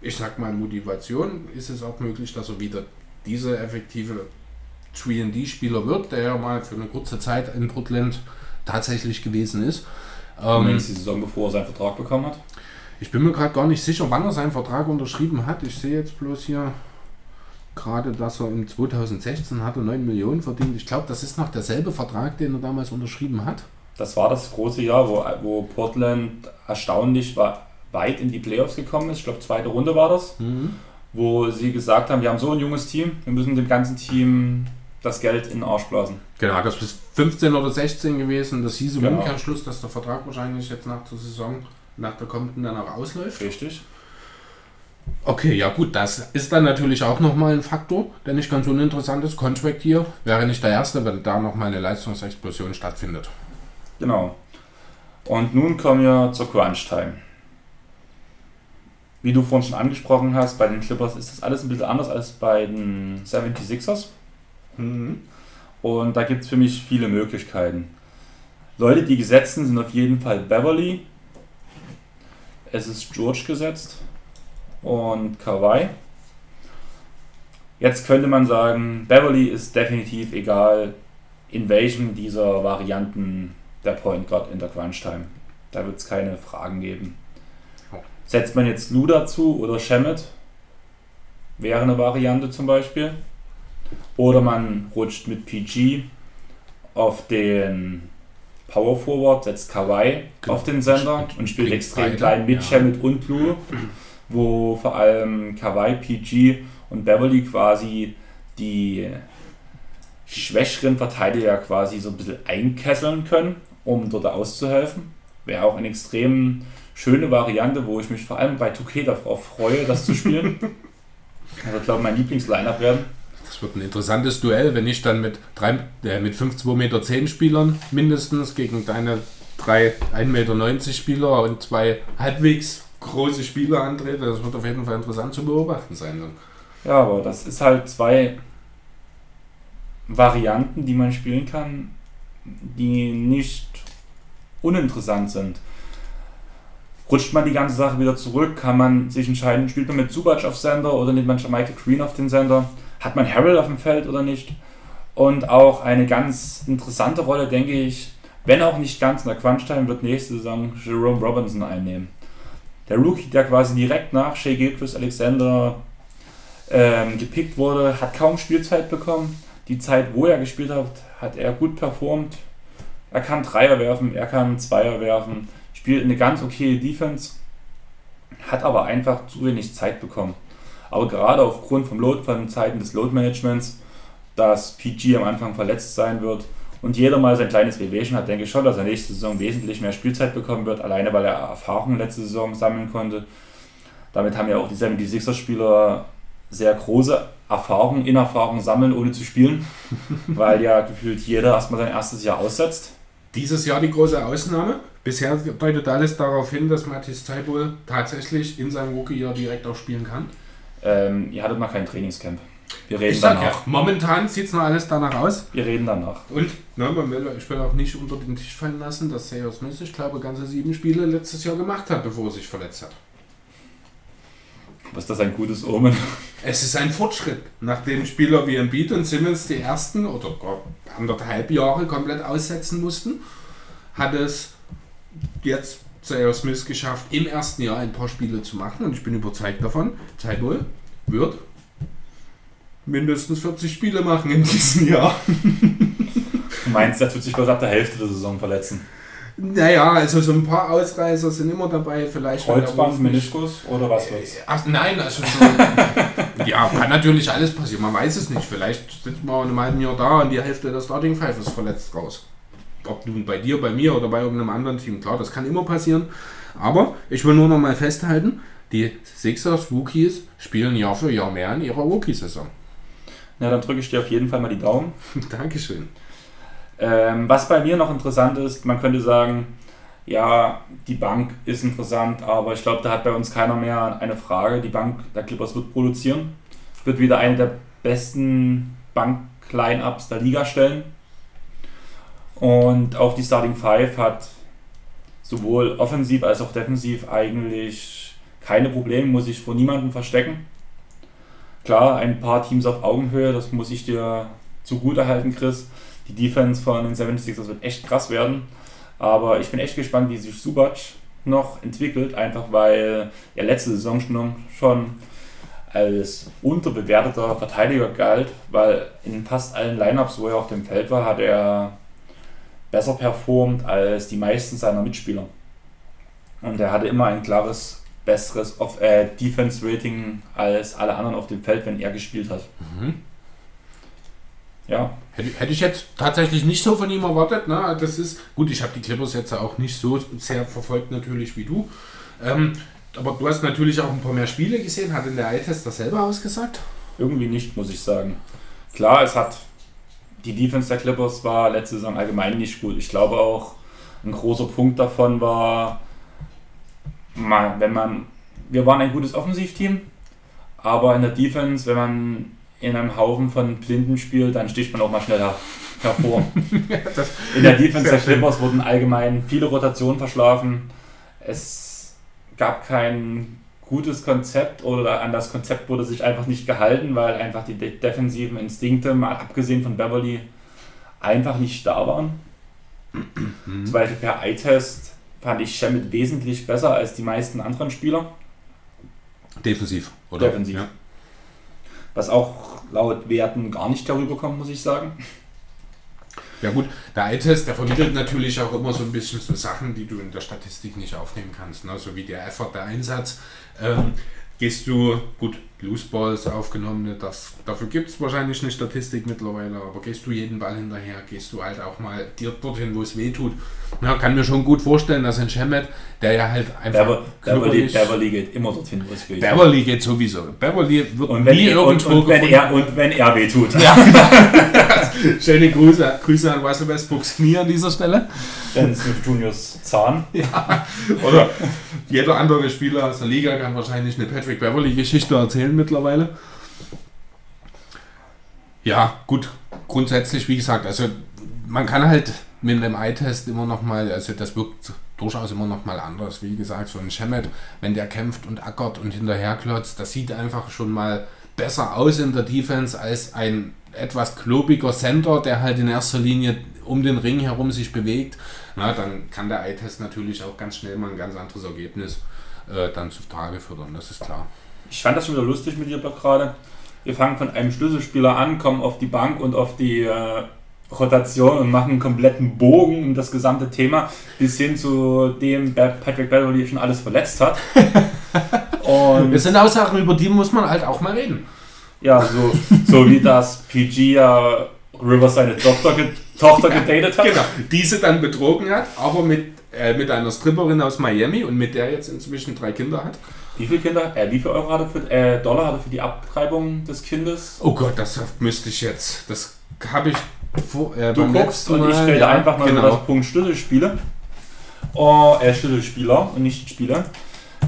ich sag mal, Motivation ist es auch möglich, dass er wieder dieser effektive 3D-Spieler wird, der ja mal für eine kurze Zeit in Portland tatsächlich gewesen ist. Ähm, die Saison, bevor er seinen Vertrag bekommen hat? Ich bin mir gerade gar nicht sicher, wann er seinen Vertrag unterschrieben hat. Ich sehe jetzt bloß hier gerade, dass er im 2016 hat er 9 Millionen verdient. Ich glaube, das ist noch derselbe Vertrag, den er damals unterschrieben hat. Das war das große Jahr, wo, wo Portland erstaunlich war, weit in die Playoffs gekommen ist. Ich glaube, zweite Runde war das. Mhm. Wo sie gesagt haben, wir haben so ein junges Team, wir müssen dem ganzen Team das Geld in den Arsch blasen. Genau, das ist 15 oder 16 gewesen. Das hieß im genau. Umkehrschluss, dass der Vertrag wahrscheinlich jetzt nach der Saison nach der kommenden dann auch ausläuft. Richtig. Okay, ja gut, das ist dann natürlich auch nochmal ein Faktor, der nicht ganz uninteressant ist. Contract hier wäre nicht der erste, wenn da nochmal eine Leistungsexplosion stattfindet. Genau. Und nun kommen wir zur Crunch Time. Wie du vorhin schon angesprochen hast, bei den Clippers ist das alles ein bisschen anders als bei den 76ers. Mhm. Und da gibt es für mich viele Möglichkeiten. Leute, die gesetzt sind, sind auf jeden Fall Beverly, es ist George gesetzt und Kawhi. Jetzt könnte man sagen, Beverly ist definitiv egal, in welchem dieser Varianten der Point Guard in der Crunch Time. Da wird es keine Fragen geben. Setzt man jetzt Lou dazu oder Shemet, wäre eine Variante zum Beispiel. Oder man rutscht mit PG auf den Power Forward, setzt Kawhi genau. auf den Sender und spielt extrem klein mit ja. mit und Blue, wo vor allem Kawhi, PG und Beverly quasi die schwächeren Verteidiger quasi so ein bisschen einkesseln können, um dort auszuhelfen. Wäre auch eine extrem schöne Variante, wo ich mich vor allem bei 2K darauf freue, das zu spielen. (laughs) also ich glaube, mein Lieblings-Lineup werden. Es wird ein interessantes Duell, wenn ich dann mit, drei, äh, mit 5 2,10 Meter Spielern mindestens gegen deine drei 1,90 Meter Spieler und zwei halbwegs große Spieler antrete. Das wird auf jeden Fall interessant zu beobachten sein. Ja, aber das ist halt zwei Varianten, die man spielen kann, die nicht uninteressant sind. Rutscht man die ganze Sache wieder zurück, kann man sich entscheiden, spielt man mit Subac auf Sender oder nimmt man Michael Green auf den Sender hat man Harold auf dem Feld oder nicht? Und auch eine ganz interessante Rolle, denke ich, wenn auch nicht ganz in der Crunch-Time, wird nächste Saison Jerome Robinson einnehmen. Der Rookie, der quasi direkt nach Shea Gilchrist Alexander ähm, gepickt wurde, hat kaum Spielzeit bekommen. Die Zeit, wo er gespielt hat, hat er gut performt. Er kann Dreier werfen, er kann Zweier werfen, spielt eine ganz okay Defense, hat aber einfach zu wenig Zeit bekommen. Aber gerade aufgrund vom Load von Zeiten des Load Managements, dass PG am Anfang verletzt sein wird und jeder mal sein kleines Wehwehchen hat, denke ich schon, dass er nächste Saison wesentlich mehr Spielzeit bekommen wird, alleine weil er Erfahrungen letzte Saison sammeln konnte. Damit haben ja auch die 76er-Spieler sehr große Erfahrungen, Innerfahrungen sammeln, ohne zu spielen, (laughs) weil ja gefühlt jeder erstmal sein erstes Jahr aussetzt. Dieses Jahr die große Ausnahme. Bisher deutet alles darauf hin, dass Matthias Zeibol tatsächlich in seinem Rookie-Jahr direkt auch spielen kann. Ähm, ihr hattet noch kein Trainingscamp. Wir reden Ich danach. ja, momentan sieht es noch alles danach aus. Wir reden danach. Und ne, man will, ich will auch nicht unter den Tisch fallen lassen, dass Sejos Smith, ich glaube, ganze sieben Spiele letztes Jahr gemacht hat, bevor er sich verletzt hat. Was ist das ein gutes Omen? Es ist ein Fortschritt. Nachdem Spieler wie Embiid und Simmons die ersten oder anderthalb Jahre komplett aussetzen mussten, hat es jetzt Zaire Smith geschafft, im ersten Jahr ein paar Spiele zu machen. Und ich bin überzeugt davon, Zeitwohl wird mindestens 40 Spiele machen in diesem Jahr. Du meinst, er tut sich bloß ab der Hälfte der Saison verletzen? Naja, also so ein paar Ausreißer sind immer dabei. Vielleicht Kreuzband, Meniskus oder was wird's? Ach, nein, also so, (laughs) ja, kann natürlich alles passieren. Man weiß es nicht. Vielleicht sitzt man in einem halben Jahr da und die Hälfte der Starting Five ist verletzt raus. Ob nun bei dir, bei mir oder bei irgendeinem anderen Team. Klar, das kann immer passieren. Aber ich will nur noch mal festhalten, die Sixers Rookies spielen Jahr für Jahr mehr in ihrer Rookie-Saison. Ja, dann drücke ich dir auf jeden Fall mal die Daumen. (laughs) Dankeschön. Ähm, was bei mir noch interessant ist, man könnte sagen, ja, die Bank ist interessant, aber ich glaube, da hat bei uns keiner mehr eine Frage. Die Bank der Clippers wird produzieren, wird wieder eine der besten Bank-Line-Ups der Liga stellen. Und auch die Starting Five hat sowohl offensiv als auch defensiv eigentlich keine Probleme, muss ich vor niemandem verstecken. Klar, ein paar Teams auf Augenhöhe, das muss ich dir zugutehalten, Chris. Die Defense von den 76ers wird echt krass werden. Aber ich bin echt gespannt, wie sich Subac noch entwickelt, einfach weil er letzte Saison schon- schon als unterbewerteter Verteidiger galt, weil in fast allen Lineups, wo er auf dem Feld war, hat er besser performt als die meisten seiner Mitspieler. Und er hatte immer ein klares, besseres Off äh, Defense-Rating als alle anderen auf dem Feld, wenn er gespielt hat. Mhm. Ja, Hätte, hätte ich jetzt tatsächlich nicht so von ihm erwartet. Ne? Das ist gut, ich habe die Clippers jetzt auch nicht so sehr verfolgt natürlich wie du. Ähm, aber du hast natürlich auch ein paar mehr Spiele gesehen. Hat in der Eye-Test das selber ausgesagt? Irgendwie nicht, muss ich sagen. Klar, es hat. Die Defense der Clippers war letzte Saison allgemein nicht gut. Ich glaube auch, ein großer Punkt davon war, wenn man. Wir waren ein gutes Offensivteam, aber in der Defense, wenn man in einem Haufen von Blinden spielt, dann sticht man auch mal schnell her, hervor. (laughs) In der Defense der. Clippers wurden allgemein viele Rotationen verschlafen. Es gab kein gutes Konzept oder an das Konzept wurde sich einfach nicht gehalten, weil einfach die de defensiven Instinkte, mal abgesehen von Beverly, einfach nicht da waren. Zum Beispiel per Eye-Test fand ich Shemet wesentlich besser als die meisten anderen Spieler, defensiv, oder? Defensiv. Ja. was auch laut Werten gar nicht darüber kommt, muss ich sagen. Ja gut, der Eye-Test, der vermittelt natürlich auch immer so ein bisschen so Sachen, die du in der Statistik nicht aufnehmen kannst. Ne? So wie der Effort, der Einsatz. Ähm, gehst du, gut, Loose Balls aufgenommen, das, dafür gibt es wahrscheinlich eine Statistik mittlerweile, aber gehst du jeden Ball hinterher, gehst du halt auch mal dir dorthin, wo es weh tut. Ja, kann mir schon gut vorstellen, dass ein Shemet, der ja halt einfach Bever Beverly, Beverly geht immer dorthin, wo es will. Beverly geht sowieso. Beverly wird Und wenn, nie er, und, irgendwo und, wenn gefunden. er, und wenn er weh tut. (laughs) Schöne Grüße, Grüße an Russell Westbrooks Knie an dieser Stelle. Dann Smith Juniors Zahn. (laughs) Oder jeder andere Spieler aus der Liga kann wahrscheinlich eine Patrick Beverly-Geschichte erzählen mittlerweile. Ja, gut, grundsätzlich, wie gesagt, also man kann halt mit einem Eye-Test immer noch mal, also das wirkt durchaus immer noch mal anders. Wie gesagt, so ein Shemet, wenn der kämpft und ackert und hinterherklotzt, das sieht einfach schon mal besser aus in der Defense als ein etwas klobiger Center, der halt in erster Linie um den Ring herum sich bewegt. Na, dann kann der Eye-Test natürlich auch ganz schnell mal ein ganz anderes Ergebnis äh, dann zutage fördern, das ist klar. Ich fand das schon wieder lustig mit dir gerade. Wir fangen von einem Schlüsselspieler an, kommen auf die Bank und auf die äh, Rotation und machen einen kompletten Bogen um das gesamte Thema bis hin zu dem Patrick Beverly schon alles verletzt hat. (laughs) Und Das sind auch Sachen, über die muss man halt auch mal reden. ja, so, so wie das PG ja Rivers seine Tochter, Tochter gedatet hat. Genau, diese dann betrogen hat, aber mit, äh, mit einer Stripperin aus Miami und mit der jetzt inzwischen drei Kinder hat. Wie viel Kinder, äh, wie viel Euro hat er für, äh, Dollar hat er für die Abtreibung des Kindes? Oh Gott, das müsste ich jetzt, das habe ich vor, äh, Du guckst und ich rede ja, einfach mal genau. das Punkt Schlüsselspiele. Oh, äh, Schlüsselspieler und nicht Spieler.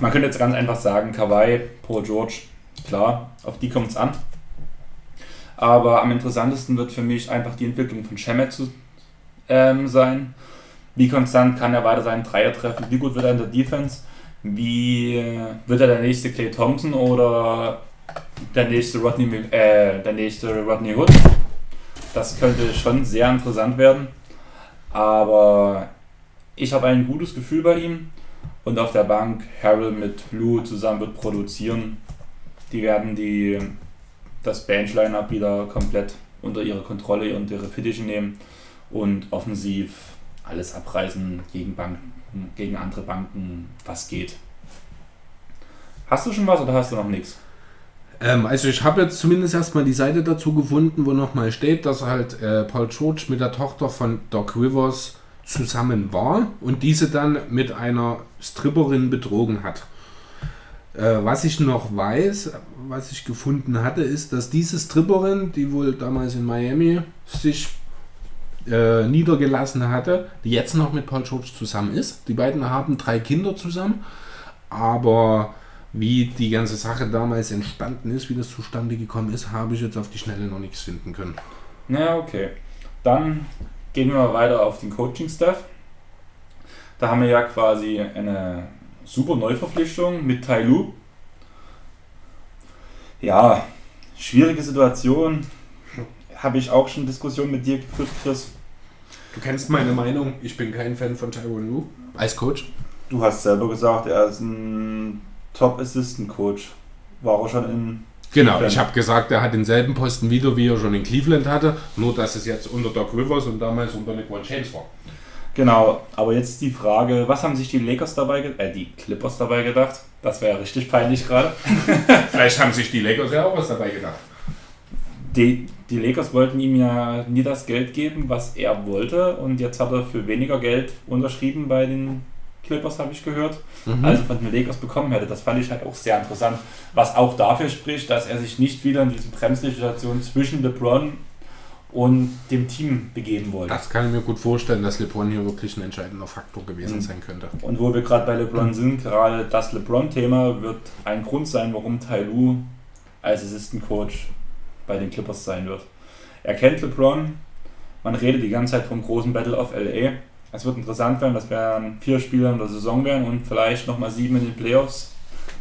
Man könnte jetzt ganz einfach sagen, Kawhi, Paul George, klar, auf die kommt es an. Aber am interessantesten wird für mich einfach die Entwicklung von Shemet zu ähm, sein. Wie konstant kann er weiter seinen Dreier treffen? Wie gut wird er in der Defense? Wie wird er der nächste Clay Thompson oder der nächste Rodney, äh, der nächste Rodney Hood? Das könnte schon sehr interessant werden. Aber ich habe ein gutes Gefühl bei ihm. Und auf der Bank Harold mit Lou zusammen wird produzieren. Die werden die, das Bench-Line-Up wieder komplett unter ihre Kontrolle und ihre Fittiche nehmen und offensiv alles abreißen gegen Banken, gegen andere Banken, was geht. Hast du schon was oder hast du noch nichts? Ähm, also ich habe jetzt zumindest erstmal die Seite dazu gefunden, wo nochmal steht, dass halt äh, Paul George mit der Tochter von Doc Rivers zusammen war und diese dann mit einer Stripperin betrogen hat. Äh, was ich noch weiß, was ich gefunden hatte, ist, dass diese Stripperin, die wohl damals in Miami sich äh, niedergelassen hatte, die jetzt noch mit Paul George zusammen ist. Die beiden haben drei Kinder zusammen, aber wie die ganze Sache damals entstanden ist, wie das zustande gekommen ist, habe ich jetzt auf die Schnelle noch nichts finden können. Na, okay. Dann gehen wir mal weiter auf den Coaching-Staff. Da haben wir ja quasi eine super Neuverpflichtung mit Tai Lu. Ja, schwierige Situation. Habe ich auch schon Diskussionen mit dir geführt, Chris. Du kennst meine Meinung, ich bin kein Fan von Tyron Lu als Coach. Du hast selber gesagt, er ist ein Top Assistant Coach. War er schon in. Genau, Cleveland. ich habe gesagt, er hat denselben Posten wieder, wie er schon in Cleveland hatte, nur dass es jetzt unter Doc Rivers und damals unter LeBron James war. Genau, aber jetzt die Frage, was haben sich die Lakers dabei, äh, die Clippers dabei gedacht? Das wäre ja richtig peinlich gerade. (laughs) Vielleicht haben sich die Lakers ja auch was dabei gedacht. Die, die Lakers wollten ihm ja nie das Geld geben, was er wollte und jetzt hat er für weniger Geld unterschrieben bei den Clippers, habe ich gehört, mhm. also von den Lakers bekommen hätte. Das fand ich halt auch sehr interessant. Was auch dafür spricht, dass er sich nicht wieder in diese Bremssituation zwischen LeBron und dem Team begeben wollte. Das kann ich mir gut vorstellen, dass LeBron hier wirklich ein entscheidender Faktor gewesen mhm. sein könnte. Und wo wir gerade bei LeBron mhm. sind, gerade das LeBron-Thema wird ein Grund sein, warum Tai Lu als Assistant Coach bei den Clippers sein wird. Er kennt LeBron, man redet die ganze Zeit vom großen Battle of LA es wird interessant werden, dass wir vier Spieler in der Saison werden und vielleicht nochmal sieben in den Playoffs.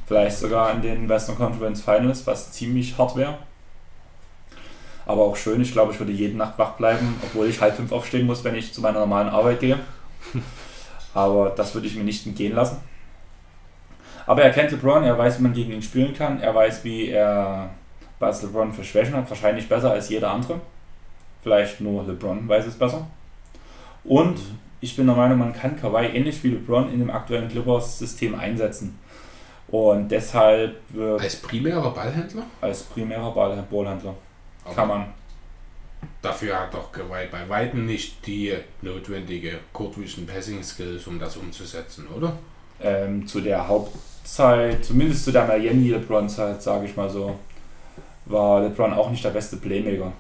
Vielleicht sogar in den Western Conference Finals, was ziemlich hart wäre. Aber auch schön, ich glaube, ich würde jede Nacht wach bleiben, obwohl ich halb fünf aufstehen muss, wenn ich zu meiner normalen Arbeit gehe. (laughs) Aber das würde ich mir nicht entgehen lassen. Aber er kennt LeBron, er weiß, wie man gegen ihn spielen kann, er weiß, wie er was LeBron für Schwächen hat, wahrscheinlich besser als jeder andere. Vielleicht nur LeBron weiß es besser. Und mhm ich bin der Meinung, man kann Kawhi ähnlich wie LeBron in dem aktuellen Clippers-System einsetzen. Und deshalb. als primärer Ballhändler? Als primärer Ballhändler. Aber kann man. Dafür hat doch Kawhi bei Weitem nicht die notwendige Court Vision Passing Skills, um das umzusetzen, oder? Ähm, zu der Hauptzeit, zumindest zu der Miami LeBron-Zeit, sage ich mal so, war LeBron auch nicht der beste Playmaker.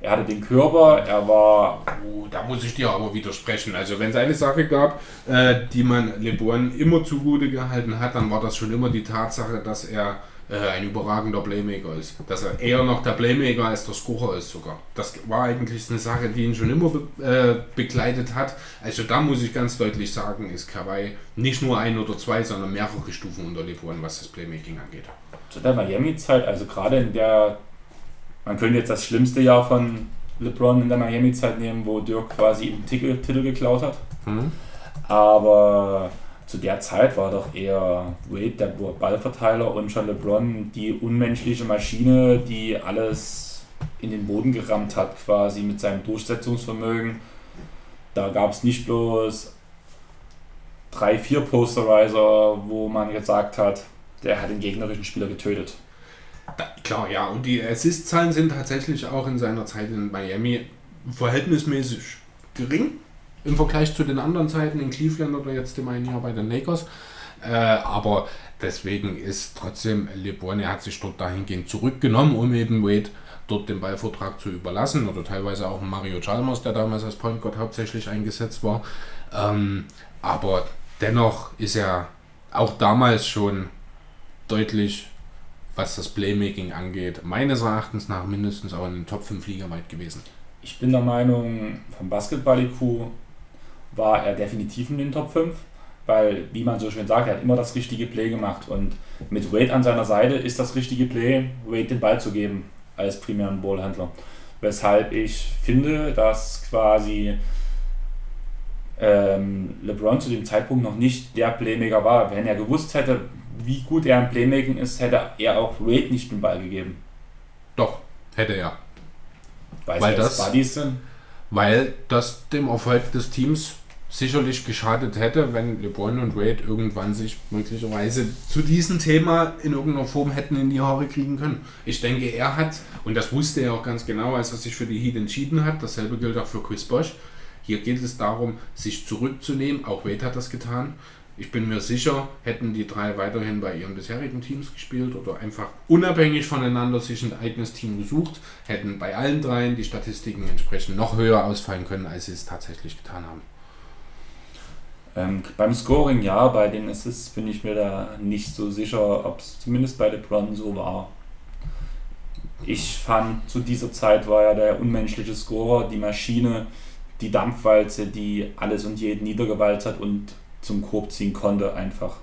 Er hatte den Körper, er war. Oh, da muss ich dir aber widersprechen. Also, wenn es eine Sache gab, äh, die man LeBron immer zugute gehalten hat, dann war das schon immer die Tatsache, dass er äh, ein überragender Playmaker ist. Dass er eher noch der Playmaker als der Scorer ist sogar. Das war eigentlich eine Sache, die ihn schon immer be äh, begleitet hat. Also da muss ich ganz deutlich sagen, ist Kawhi nicht nur ein oder zwei, sondern mehrere Stufen unter LeBron, was das Playmaking angeht. Zu der Miami-Zeit, also gerade in der man könnte jetzt das schlimmste Jahr von LeBron in der Miami-Zeit nehmen, wo Dirk quasi den Titel, Titel geklaut hat. Mhm. Aber zu der Zeit war doch eher Wade der Ballverteiler und schon LeBron die unmenschliche Maschine, die alles in den Boden gerammt hat, quasi mit seinem Durchsetzungsvermögen. Da gab es nicht bloß drei, vier Posterizer, wo man gesagt hat, der hat den gegnerischen Spieler getötet. Da, klar, ja. Und die Assist-Zahlen sind tatsächlich auch in seiner Zeit in Miami verhältnismäßig gering im Vergleich zu den anderen Zeiten in Cleveland oder jetzt im einen Jahr bei den Lakers. Äh, aber deswegen ist trotzdem LeBron, er hat sich dort dahingehend zurückgenommen, um eben Wade dort den Ballvortrag zu überlassen oder teilweise auch Mario Chalmers, der damals als Point Guard hauptsächlich eingesetzt war. Ähm, aber dennoch ist er auch damals schon deutlich was das Playmaking angeht, meines Erachtens nach mindestens auch in den Top 5 Liga weit gewesen. Ich bin der Meinung, vom Basketball-IQ war er definitiv in den Top 5, weil, wie man so schön sagt, er hat immer das richtige Play gemacht und mit Wade an seiner Seite ist das richtige Play, Wade den Ball zu geben als primären Ballhändler. Weshalb ich finde, dass quasi ähm, LeBron zu dem Zeitpunkt noch nicht der Playmaker war. Wenn er gewusst hätte, wie gut er im Playmaking ist, hätte er auch Wade nicht den Ball gegeben. Doch, hätte er. Weißt Weil das- Buddies sind? Weil das dem Erfolg des Teams sicherlich geschadet hätte, wenn LeBron und Wade irgendwann sich möglicherweise zu diesem Thema in irgendeiner Form hätten in die Haare kriegen können. Ich denke, er hat, und das wusste er auch ganz genau, als er sich für die Heat entschieden hat, dasselbe gilt auch für Chris Bosch. Hier geht es darum, sich zurückzunehmen. Auch Wade hat das getan. Ich bin mir sicher, hätten die drei weiterhin bei ihren bisherigen Teams gespielt oder einfach unabhängig voneinander sich ein eigenes Team gesucht, hätten bei allen dreien die Statistiken entsprechend noch höher ausfallen können, als sie es tatsächlich getan haben. Ähm, beim Scoring ja, bei den Assists bin ich mir da nicht so sicher, ob es zumindest bei LeBron so war. Ich fand, zu dieser Zeit war er der unmenschliche Scorer, die Maschine, die Dampfwalze, die alles und jeden niedergewalzt hat und zum Korb ziehen konnte einfach.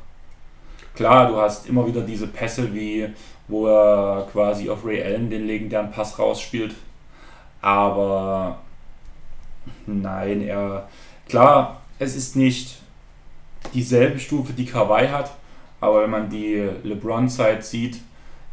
Klar, du hast immer wieder diese Pässe, wie wo er quasi auf Ray Allen den legendären Pass rausspielt. Aber nein, er. Klar, es ist nicht dieselbe Stufe, die Kawhi hat, aber wenn man die LeBron-Zeit sieht,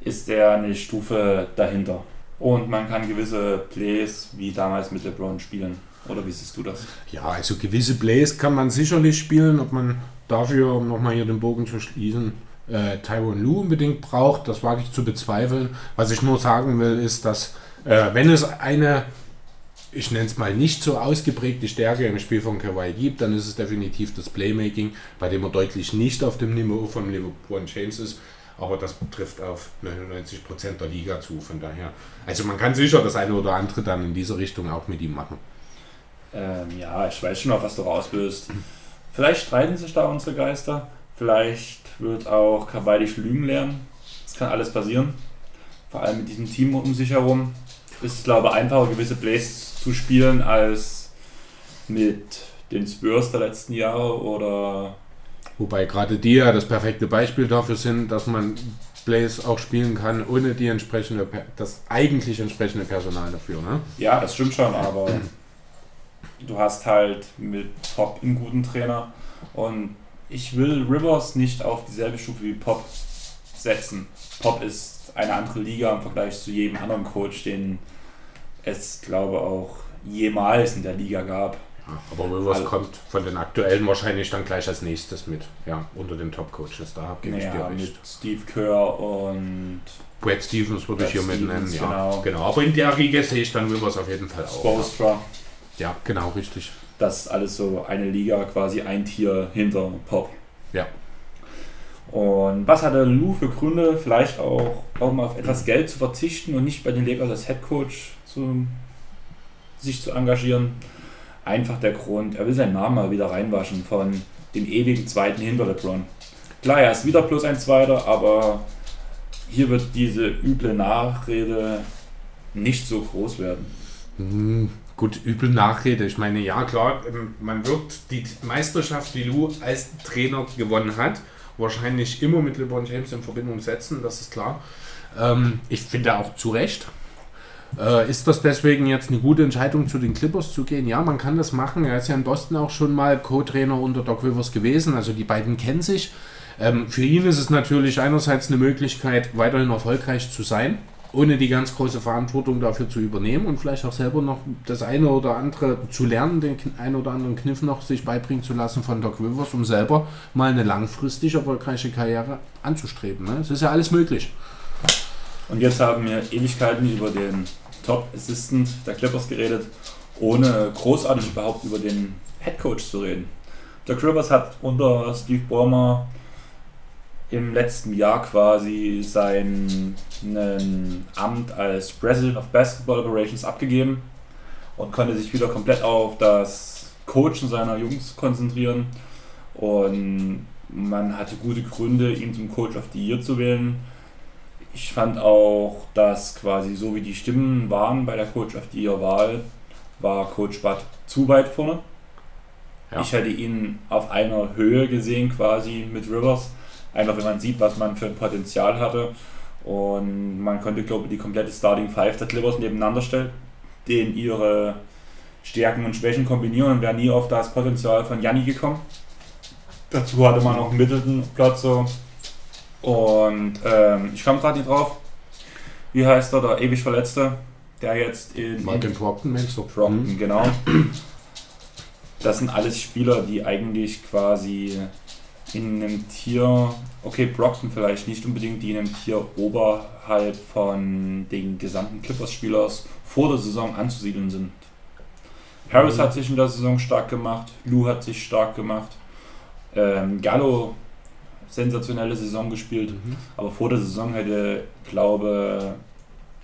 ist er eine Stufe dahinter. Und man kann gewisse Plays wie damals mit LeBron spielen. Oder wie siehst du das? Ja, also gewisse Plays kann man sicherlich spielen, ob man dafür, um nochmal hier den Bogen zu schließen, äh, Tyron Lue unbedingt braucht, das wage ich zu bezweifeln. Was ich nur sagen will, ist, dass äh, wenn es eine, ich nenne es mal nicht so ausgeprägte Stärke im Spiel von Kawhi gibt, dann ist es definitiv das Playmaking, bei dem er deutlich nicht auf dem Niveau von LeBron James ist. Aber das trifft auf 99% der Liga zu, von daher. Also man kann sicher das eine oder andere dann in diese Richtung auch mit ihm machen. Ähm, ja, ich weiß schon noch, was du rausbürst. Vielleicht streiten sich da unsere Geister. Vielleicht wird auch Kawhi dich lügen lernen. Das kann alles passieren. Vor allem mit diesem Team um sich herum. Ist es, glaube ich, einfacher, gewisse Plays zu spielen, als mit den Spurs der letzten Jahre oder Wobei gerade die ja das perfekte Beispiel dafür sind, dass man Plays auch spielen kann, ohne die entsprechende, das eigentlich entsprechende Personal dafür. Ne? Ja, das stimmt schon, aber du hast halt mit Pop einen guten Trainer und ich will Rivers nicht auf dieselbe Stufe wie Pop setzen. Pop ist eine andere Liga im Vergleich zu jedem anderen Coach, den es, glaube auch jemals in der Liga gab. Ja, aber Rivers Also- kommt von den aktuellen wahrscheinlich dann gleich als nächstes mit. Ja, unter den Top-Coaches. Da gebe ich dir mit recht. Steve Kerr und Brad Stevens würde ich Brad hier mit nennen. Stevens, Ja, genau. genau. Aber in der Riege sehe ich dann Rivers auf jeden Fall auch. Spoelstra. Ja, genau, richtig. Das ist alles so eine Liga, quasi ein Tier hinter Pop. Ja. Und was hatte Lou für Gründe, vielleicht auch, auch mal auf etwas Geld zu verzichten und nicht bei den Lakers als Headcoach zu, sich zu engagieren? Einfach der Grund, er will seinen Namen mal wieder reinwaschen von dem ewigen zweiten hinter LeBron. Klar, er ist wieder plus ein Zweiter, aber hier wird diese üble Nachrede nicht so groß werden. Hm, gut, übel Nachrede. Ich meine, ja klar, ähm, man wird die Meisterschaft, die Lou als Trainer gewonnen hat, wahrscheinlich immer mit LeBron James in Verbindung setzen, das ist klar. Ähm, ich finde auch zu Recht. Äh, ist das deswegen jetzt eine gute Entscheidung, zu den Clippers zu gehen? Ja, man kann das machen. Er ist ja in Boston auch schon mal Co-Trainer unter Doc Rivers gewesen. Also die beiden kennen sich. Ähm, für ihn ist es natürlich einerseits eine Möglichkeit, weiterhin erfolgreich zu sein, ohne die ganz große Verantwortung dafür zu übernehmen und vielleicht auch selber noch das eine oder andere zu lernen, den einen oder anderen Kniff noch sich beibringen zu lassen von Doc Rivers, um selber mal eine langfristig erfolgreiche Karriere anzustreben. Ne? Es ist ja alles möglich. Und jetzt haben wir Ewigkeiten über den Top Assistant der Clippers geredet, ohne großartig überhaupt über den Head Coach zu reden. Doc Rivers hat unter Steve Ballmer im letzten Jahr quasi sein Amt als President of Basketball Operations abgegeben und konnte sich wieder komplett auf das Coachen seiner Jungs konzentrieren. Und man hatte gute Gründe, ihn zum Coach of the Year zu wählen. Ich fand auch, dass quasi so wie die Stimmen waren bei der Coach of the Year Wahl, war Coach Bud zu weit vorne. Ja. Ich hätte ihn auf einer Höhe gesehen quasi mit Rivers. Einfach wenn man sieht, was man für ein Potenzial hatte. Und man konnte, glaube ich, die komplette Starting Five der Clippers nebeneinander stellen, denen ihre Stärken und Schwächen kombinieren und wäre nie auf das Potenzial von Janni gekommen. Dazu hatte man noch einen Middleton-Platz so. Und ähm, ich kam gerade nicht drauf. Wie heißt er, der ewig Verletzte, der jetzt in. Martin Brockton, meinst du? Brockton, genau. Das sind alles Spieler, die eigentlich quasi in einem Tier, okay, Brockton vielleicht nicht unbedingt, die in einem Tier oberhalb von den gesamten Clippers-Spielers vor der Saison anzusiedeln sind. Harris Mhm. hat sich in der Saison stark gemacht, Lou hat sich stark gemacht, ähm, Gallo sensationelle Saison gespielt. Mhm. Aber vor der Saison hätte, glaube,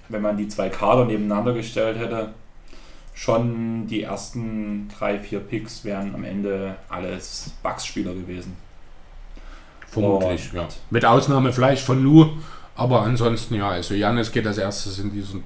wenn man die zwei Kader nebeneinander gestellt hätte, schon die ersten drei, vier Picks wären am Ende alles Bucks-Spieler gewesen. Vermutlich, Und- ja. Mit Ausnahme vielleicht von Lou, aber ansonsten ja. Also Janis geht als erstes in diese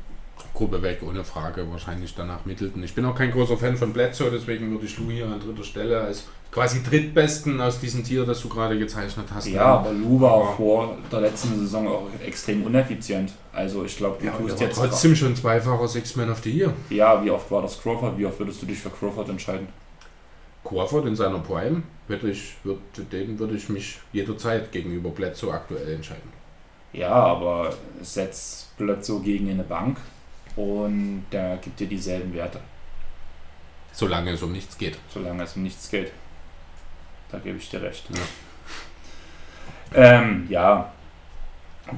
Gruppe weg, ohne Frage. Wahrscheinlich danach Middleton. Ich bin auch kein großer Fan von Bledsoe, deswegen würde ich Lou hier an dritter Stelle als quasi drittbesten aus diesem Tier, das du gerade gezeichnet hast. Ja, aber Lou war auch vor der letzten Saison auch extrem ineffizient. Also ich glaube, du Ja, und tust jetzt trotzdem schon zweifacher Six Man of the Year. Ja, wie oft war das Crawford? Wie oft würdest du dich für Crawford entscheiden? Crawford in seiner Prime, würde ich, würde, den würde ich mich jederzeit gegenüber Bledsoe aktuell entscheiden. Ja, aber setz Bledsoe gegen eine Bank und der gibt dir dieselben Werte. Solange es um nichts geht. solange es um nichts geht. Da gebe ich dir recht. Ähm, ja,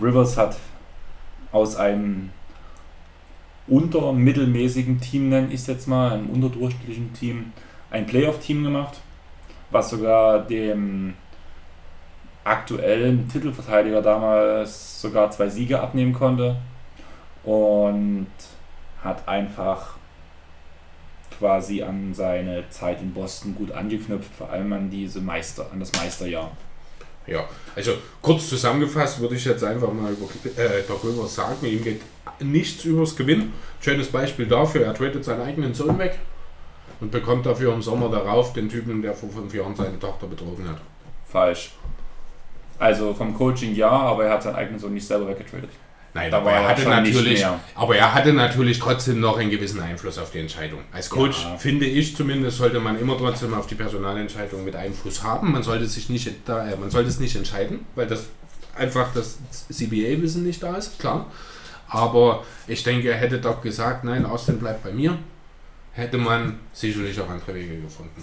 Rivers hat aus einem untermittelmäßigen Team, nenne ich es jetzt mal, einem unterdurchschnittlichen Team, ein Playoff-Team gemacht, was sogar dem aktuellen Titelverteidiger damals sogar zwei Siege abnehmen konnte und hat einfach quasi an seine Zeit in Boston gut angeknüpft, vor allem an diese Meister, an das Meisterjahr. Ja, also kurz zusammengefasst würde ich jetzt einfach mal über äh, darüber sagen, ihm geht nichts übers Gewinn. Schönes Beispiel dafür, er tradet seinen eigenen Sohn weg und bekommt dafür im Sommer darauf den Typen, der vor fünf Jahren seine Tochter betrogen hat. Falsch. Also vom Coaching ja, aber er hat seinen eigenen Sohn nicht selber weggetradet. Nein, aber war er hatte natürlich, aber er hatte natürlich trotzdem noch einen gewissen Einfluss auf die Entscheidung. Als Coach Ja. finde ich zumindest sollte man immer trotzdem auf die Personalentscheidung mit Einfluss haben. Man sollte sich nicht, da, äh, man sollte es nicht entscheiden, weil das einfach das CBA-Wissen nicht da ist, klar. Aber ich denke, er hätte doch gesagt, nein, Austin bleibt bei mir, hätte man sicherlich auch andere Wege gefunden.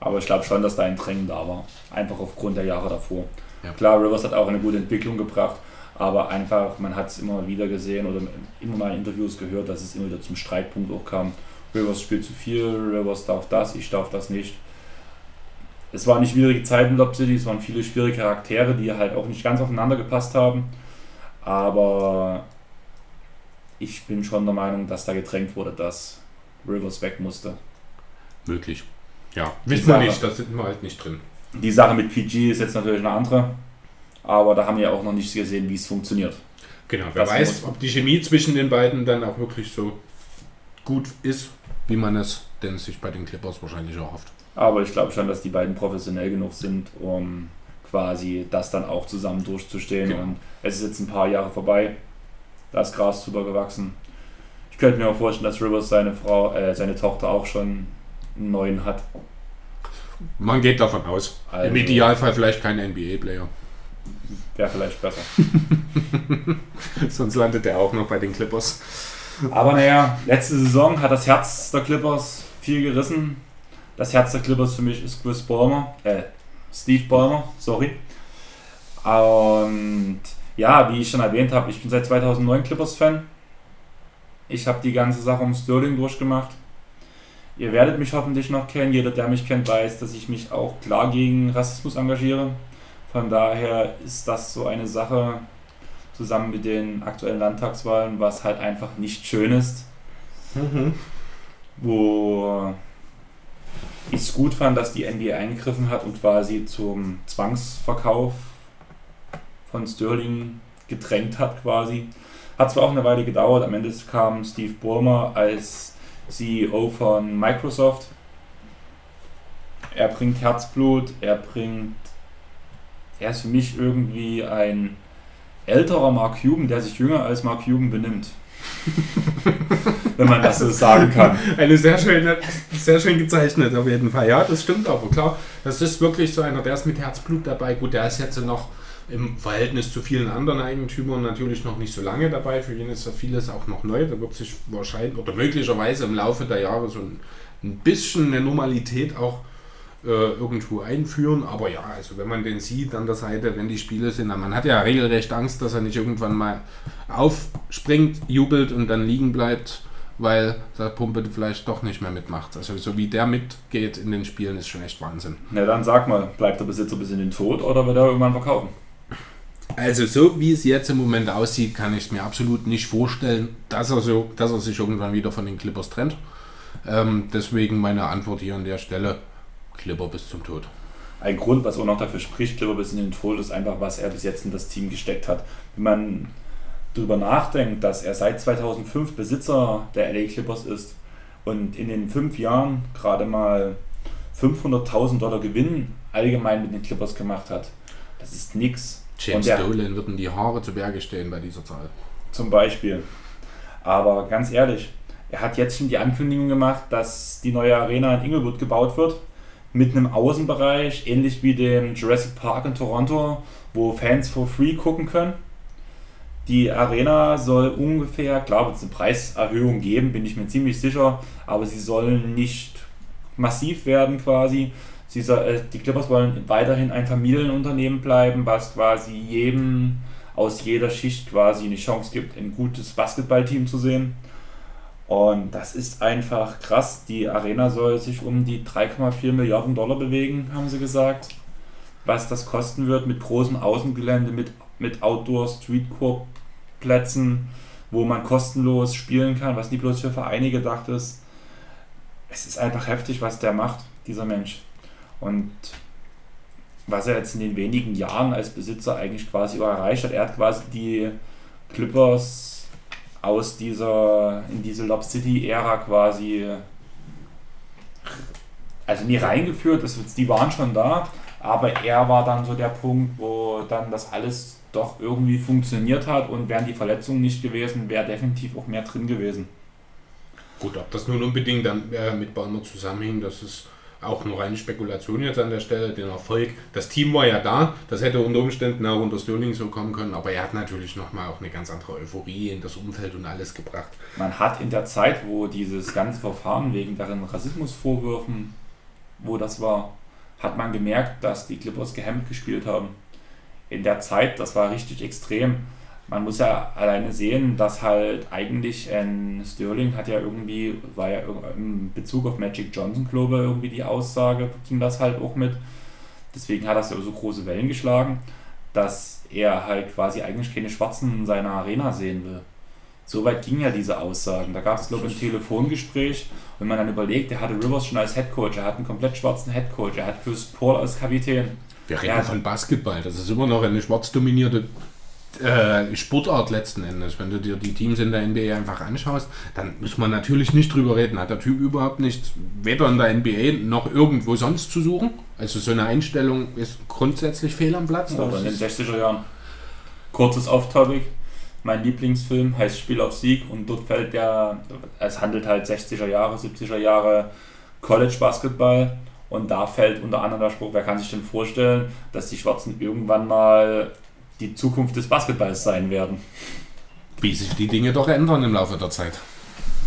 Aber ich glaube schon, dass da ein Drängen da war. Einfach aufgrund der Jahre davor. Ja. Klar, Rivers hat auch eine gute Entwicklung gebracht, aber einfach, man hat es immer wieder gesehen oder immer mal in Interviews gehört, dass es immer wieder zum Streitpunkt auch kam. Rivers spielt zu viel, Rivers darf das, ich darf das nicht. Es waren nicht schwierige Zeiten in Lob City, es waren viele schwierige Charaktere, die halt auch nicht ganz aufeinander gepasst haben. Aber ich bin schon der Meinung, dass da gedrängt wurde, dass Rivers weg musste. Möglich. Ja, wissen wir nicht, da sind wir halt nicht drin. Die Sache mit PG ist jetzt natürlich eine andere, aber da haben wir ja auch noch nicht gesehen, wie es funktioniert. Genau, wer Das weiß, ob die Chemie zwischen den beiden dann auch wirklich so gut ist, wie man es denn sich bei den Clippers wahrscheinlich erhofft. Aber ich glaube schon, dass die beiden professionell genug sind, um quasi das dann auch zusammen durchzustehen. Genau. Und es ist jetzt ein paar Jahre vorbei, da ist Gras drüber gewachsen. Ich könnte mir auch vorstellen, dass Rivers seine Frau, äh, seine Tochter auch schon einen neuen hat. Man geht davon aus. Also- Im Idealfall vielleicht kein NBA-Player. Wäre vielleicht besser. (laughs) Sonst landet er auch noch bei den Clippers. Aber naja, letzte Saison hat das Herz der Clippers viel gerissen. Das Herz der Clippers für mich ist Chris Ballmer, äh, Steve Ballmer, sorry. Und ja, wie ich schon erwähnt habe, ich bin seit 2009 Clippers-Fan. Ich habe die ganze Sache um Sterling durchgemacht. Ihr werdet mich hoffentlich noch kennen. Jeder, der mich kennt, weiß, dass ich mich auch klar gegen Rassismus engagiere. Von daher ist das so eine Sache, zusammen mit den aktuellen Landtagswahlen, was halt einfach nicht schön ist, wo ich es gut fand, dass die NBA eingegriffen hat und quasi zum Zwangsverkauf von Sterling gedrängt hat quasi. Hat zwar auch eine Weile gedauert, am Ende kam Steve Ballmer als CEO von Microsoft. Er bringt Herzblut, er bringt. Er ist für mich irgendwie ein älterer Mark Cuban, der sich jünger als Mark Cuban benimmt. (laughs) Wenn man das so sagen kann. Eine sehr schöne, sehr schön gezeichnet auf jeden Fall. Ja, das stimmt aber klar. Das ist wirklich so einer, der ist mit Herzblut dabei. Gut, der ist jetzt noch im Verhältnis zu vielen anderen Eigentümern natürlich noch nicht so lange dabei. Für ihn ist ja vieles auch noch neu. Da wird sich wahrscheinlich oder möglicherweise im Laufe der Jahre so ein, ein bisschen eine Normalität auch äh, irgendwo einführen. Aber ja, also wenn man den sieht an der Seite, wenn die Spiele sind, man hat ja regelrecht Angst, dass er nicht irgendwann mal aufspringt, jubelt und dann liegen bleibt, weil der Pumpe vielleicht doch nicht mehr mitmacht. Also so wie der mitgeht in den Spielen ist schon echt Wahnsinn. Na dann sag mal, bleibt der Besitzer bis in den Tod oder wird er irgendwann verkaufen? Also so wie es jetzt im Moment aussieht, kann ich es mir absolut nicht vorstellen, dass er, so, dass er sich irgendwann wieder von den Clippers trennt. Ähm, deswegen meine Antwort hier an der Stelle, Clipper bis zum Tod. Ein Grund, was auch noch dafür spricht, Clipper bis in den Tod, ist einfach, was er bis jetzt in das Team gesteckt hat. Wenn man darüber nachdenkt, dass er seit 2005 Besitzer der LA Clippers ist und in den fünf Jahren gerade mal 500.000 Dollar Gewinn allgemein mit den Clippers gemacht hat, das ist nichts. James Dolan würden die Haare zu Berge stehen bei dieser Zahl. Zum Beispiel. Aber ganz ehrlich, er hat jetzt schon die Ankündigung gemacht, dass die neue Arena in Inglewood gebaut wird. Mit einem Außenbereich, ähnlich wie dem Jurassic Park in Toronto, wo Fans for free gucken können. Die Arena soll ungefähr, klar wird es eine Preiserhöhung geben, bin ich mir ziemlich sicher, aber sie soll nicht massiv werden quasi. Sie äh, die Clippers wollen weiterhin ein Familienunternehmen bleiben, was quasi jedem aus jeder Schicht quasi eine Chance gibt, ein gutes Basketballteam zu sehen. Und das ist einfach krass. Die Arena soll sich um die 3,4 Milliarden Dollar bewegen, haben sie gesagt. Was das kosten wird mit großem Außengelände, mit, mit Outdoor-Streetcore-Plätzen, wo man kostenlos spielen kann, was nicht bloß für Vereine gedacht ist. Es ist einfach heftig, was der macht, dieser Mensch. Und was er jetzt in den wenigen Jahren als Besitzer eigentlich quasi erreicht hat, er hat quasi die Clippers aus dieser, in diese Lob City-Ära quasi, also nie reingeführt, das, die waren schon da, aber er war dann so der Punkt, wo dann das alles doch irgendwie funktioniert hat und wären die Verletzungen nicht gewesen, wäre definitiv auch mehr drin gewesen. Gut, ob das nun unbedingt dann äh, mit Balmer zusammenhing, das ist auch nur reine Spekulation jetzt an der Stelle, den Erfolg. Das Team war ja da, das hätte unter Umständen auch unter Sterling so kommen können, aber er hat natürlich nochmal auch eine ganz andere Euphorie in das Umfeld und alles gebracht. Man hat in der Zeit, wo dieses ganze Verfahren wegen darin Rassismusvorwürfen, wo das war, hat man gemerkt, dass die Clippers gehemmt gespielt haben. In der Zeit, das war richtig extrem man muss ja alleine sehen, dass halt eigentlich ein Sterling hat ja irgendwie, war ja in Bezug auf Magic Johnson, glaube ich, irgendwie die Aussage, ging das halt auch mit. Deswegen hat das ja so große Wellen geschlagen, dass er halt quasi eigentlich keine Schwarzen in seiner Arena sehen will. Soweit ging ja diese Aussagen. Da gab es, glaube ich, ein Telefongespräch. Wenn man dann überlegt, er hatte Rivers schon als Headcoach, er hat einen komplett schwarzen Headcoach, er hat Chris Paul als Kapitän. Wir reden von Basketball, das ist immer noch eine schwarz dominierte äh, Sportart letzten Endes. Wenn du dir die Teams in der NBA einfach anschaust, dann muss man natürlich nicht drüber reden. Hat der Typ überhaupt nichts, weder in der NBA noch irgendwo sonst zu suchen? Also so eine Einstellung ist grundsätzlich fehl am Platz. Ja, in den 60er Jahren. Kurzes Off-Topic. Mein Lieblingsfilm heißt Spiel auf Sieg und dort fällt der, es handelt halt 60er Jahre, 70er Jahre College Basketball und da fällt unter anderem der Spruch, wer kann sich denn vorstellen, dass die Schwarzen irgendwann mal die Zukunft des Basketballs sein werden. Wie sich die Dinge doch ändern im Laufe der Zeit.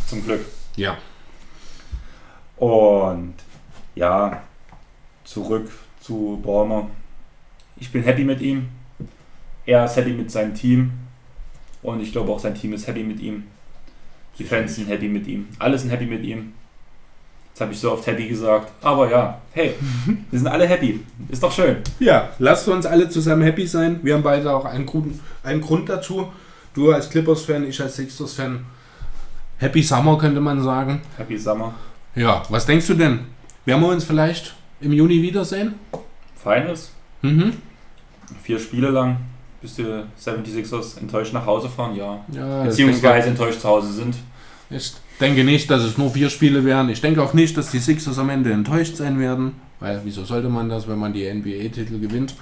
Zum Glück. Ja. Und ja, zurück zu Ballmer. Ich bin happy mit ihm. Er ist happy mit seinem Team. Und ich glaube auch sein Team ist happy mit ihm. Die Fans sind happy mit ihm. Alle sind happy mit ihm. Jetzt habe ich so oft happy gesagt. Aber ja, hey, wir sind alle happy. Ist doch schön. Ja, lasst uns alle zusammen happy sein. Wir haben beide auch einen Grund, einen Grund dazu. Du als Clippers-Fan, ich als Sixers-Fan. Happy Summer könnte man sagen. Happy Summer. Ja, was denkst du denn? Werden wir uns vielleicht im Juni wiedersehen? Feines. Mhm. Vier Spiele lang. bis die 76ers enttäuscht nach Hause fahren, ja. Ja, Beziehungsweise enttäuscht zu Hause sind. Ich denke nicht, dass es nur vier Spiele werden. Ich denke auch nicht, dass die Sixers am Ende enttäuscht sein werden. Weil, wieso sollte man das, wenn man die NBA-Titel gewinnt?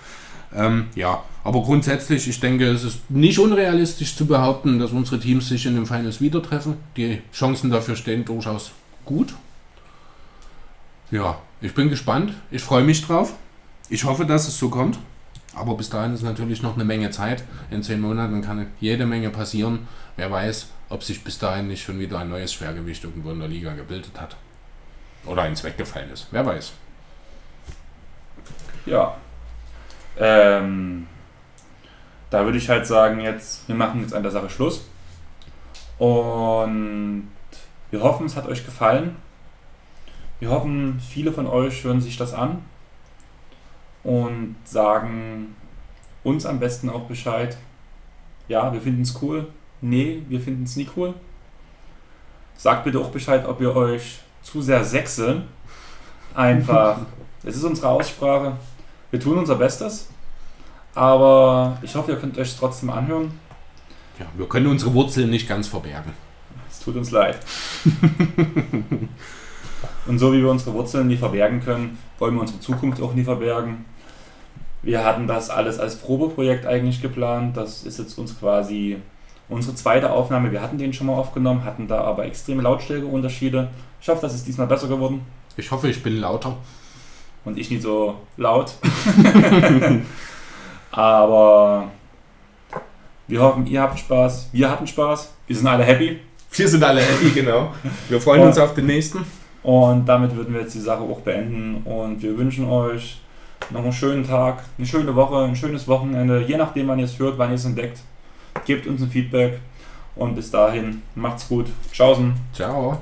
Ähm, ja, aber grundsätzlich, ich denke, es ist nicht unrealistisch zu behaupten, dass unsere Teams sich in den Finals wieder treffen. Die Chancen dafür stehen durchaus gut. Ja, ich bin gespannt. Ich freue mich drauf. Ich hoffe, dass es so kommt. Aber bis dahin ist natürlich noch eine Menge Zeit. In zehn Monaten kann jede Menge passieren. Wer weiß, ob sich bis dahin nicht schon wieder ein neues Schwergewicht irgendwo in der Liga gebildet hat. Oder eins weggefallen ist. Wer weiß. Ja. Ähm, da würde ich halt sagen, jetzt, wir machen jetzt an der Sache Schluss. Und wir hoffen, es hat euch gefallen. Wir hoffen, viele von euch hören sich das an und sagen uns am besten auch Bescheid. Ja, wir finden es cool. Nee, wir finden es nie cool. Sagt bitte auch Bescheid, ob ihr euch zu sehr sechseln. Einfach, (laughs) es ist unsere Aussprache. Wir tun unser Bestes. Aber ich hoffe, ihr könnt euch trotzdem anhören. Ja, wir können unsere Wurzeln nicht ganz verbergen. Es tut uns leid. (laughs) Und so wie wir unsere Wurzeln nie verbergen können, wollen wir unsere Zukunft auch nie verbergen. Wir hatten das alles als Probeprojekt eigentlich geplant. Das ist jetzt uns quasi unsere zweite Aufnahme. Wir hatten den schon mal aufgenommen, hatten da aber extreme Lautstärkeunterschiede. Ich hoffe, das ist diesmal besser geworden. Ich hoffe, ich bin lauter. Und ich nicht so laut. (laughs) aber wir hoffen, ihr habt Spaß. Wir hatten Spaß. Wir sind alle happy. Wir sind alle happy, genau. Wir freuen uns auf den nächsten. Und damit würden wir jetzt die Sache auch beenden. Und wir wünschen euch noch einen schönen Tag, eine schöne Woche, ein schönes Wochenende. Je nachdem, wann ihr es hört, wann ihr es entdeckt. Gebt uns ein Feedback. Und bis dahin, macht's gut. Tschaußen. Ciao.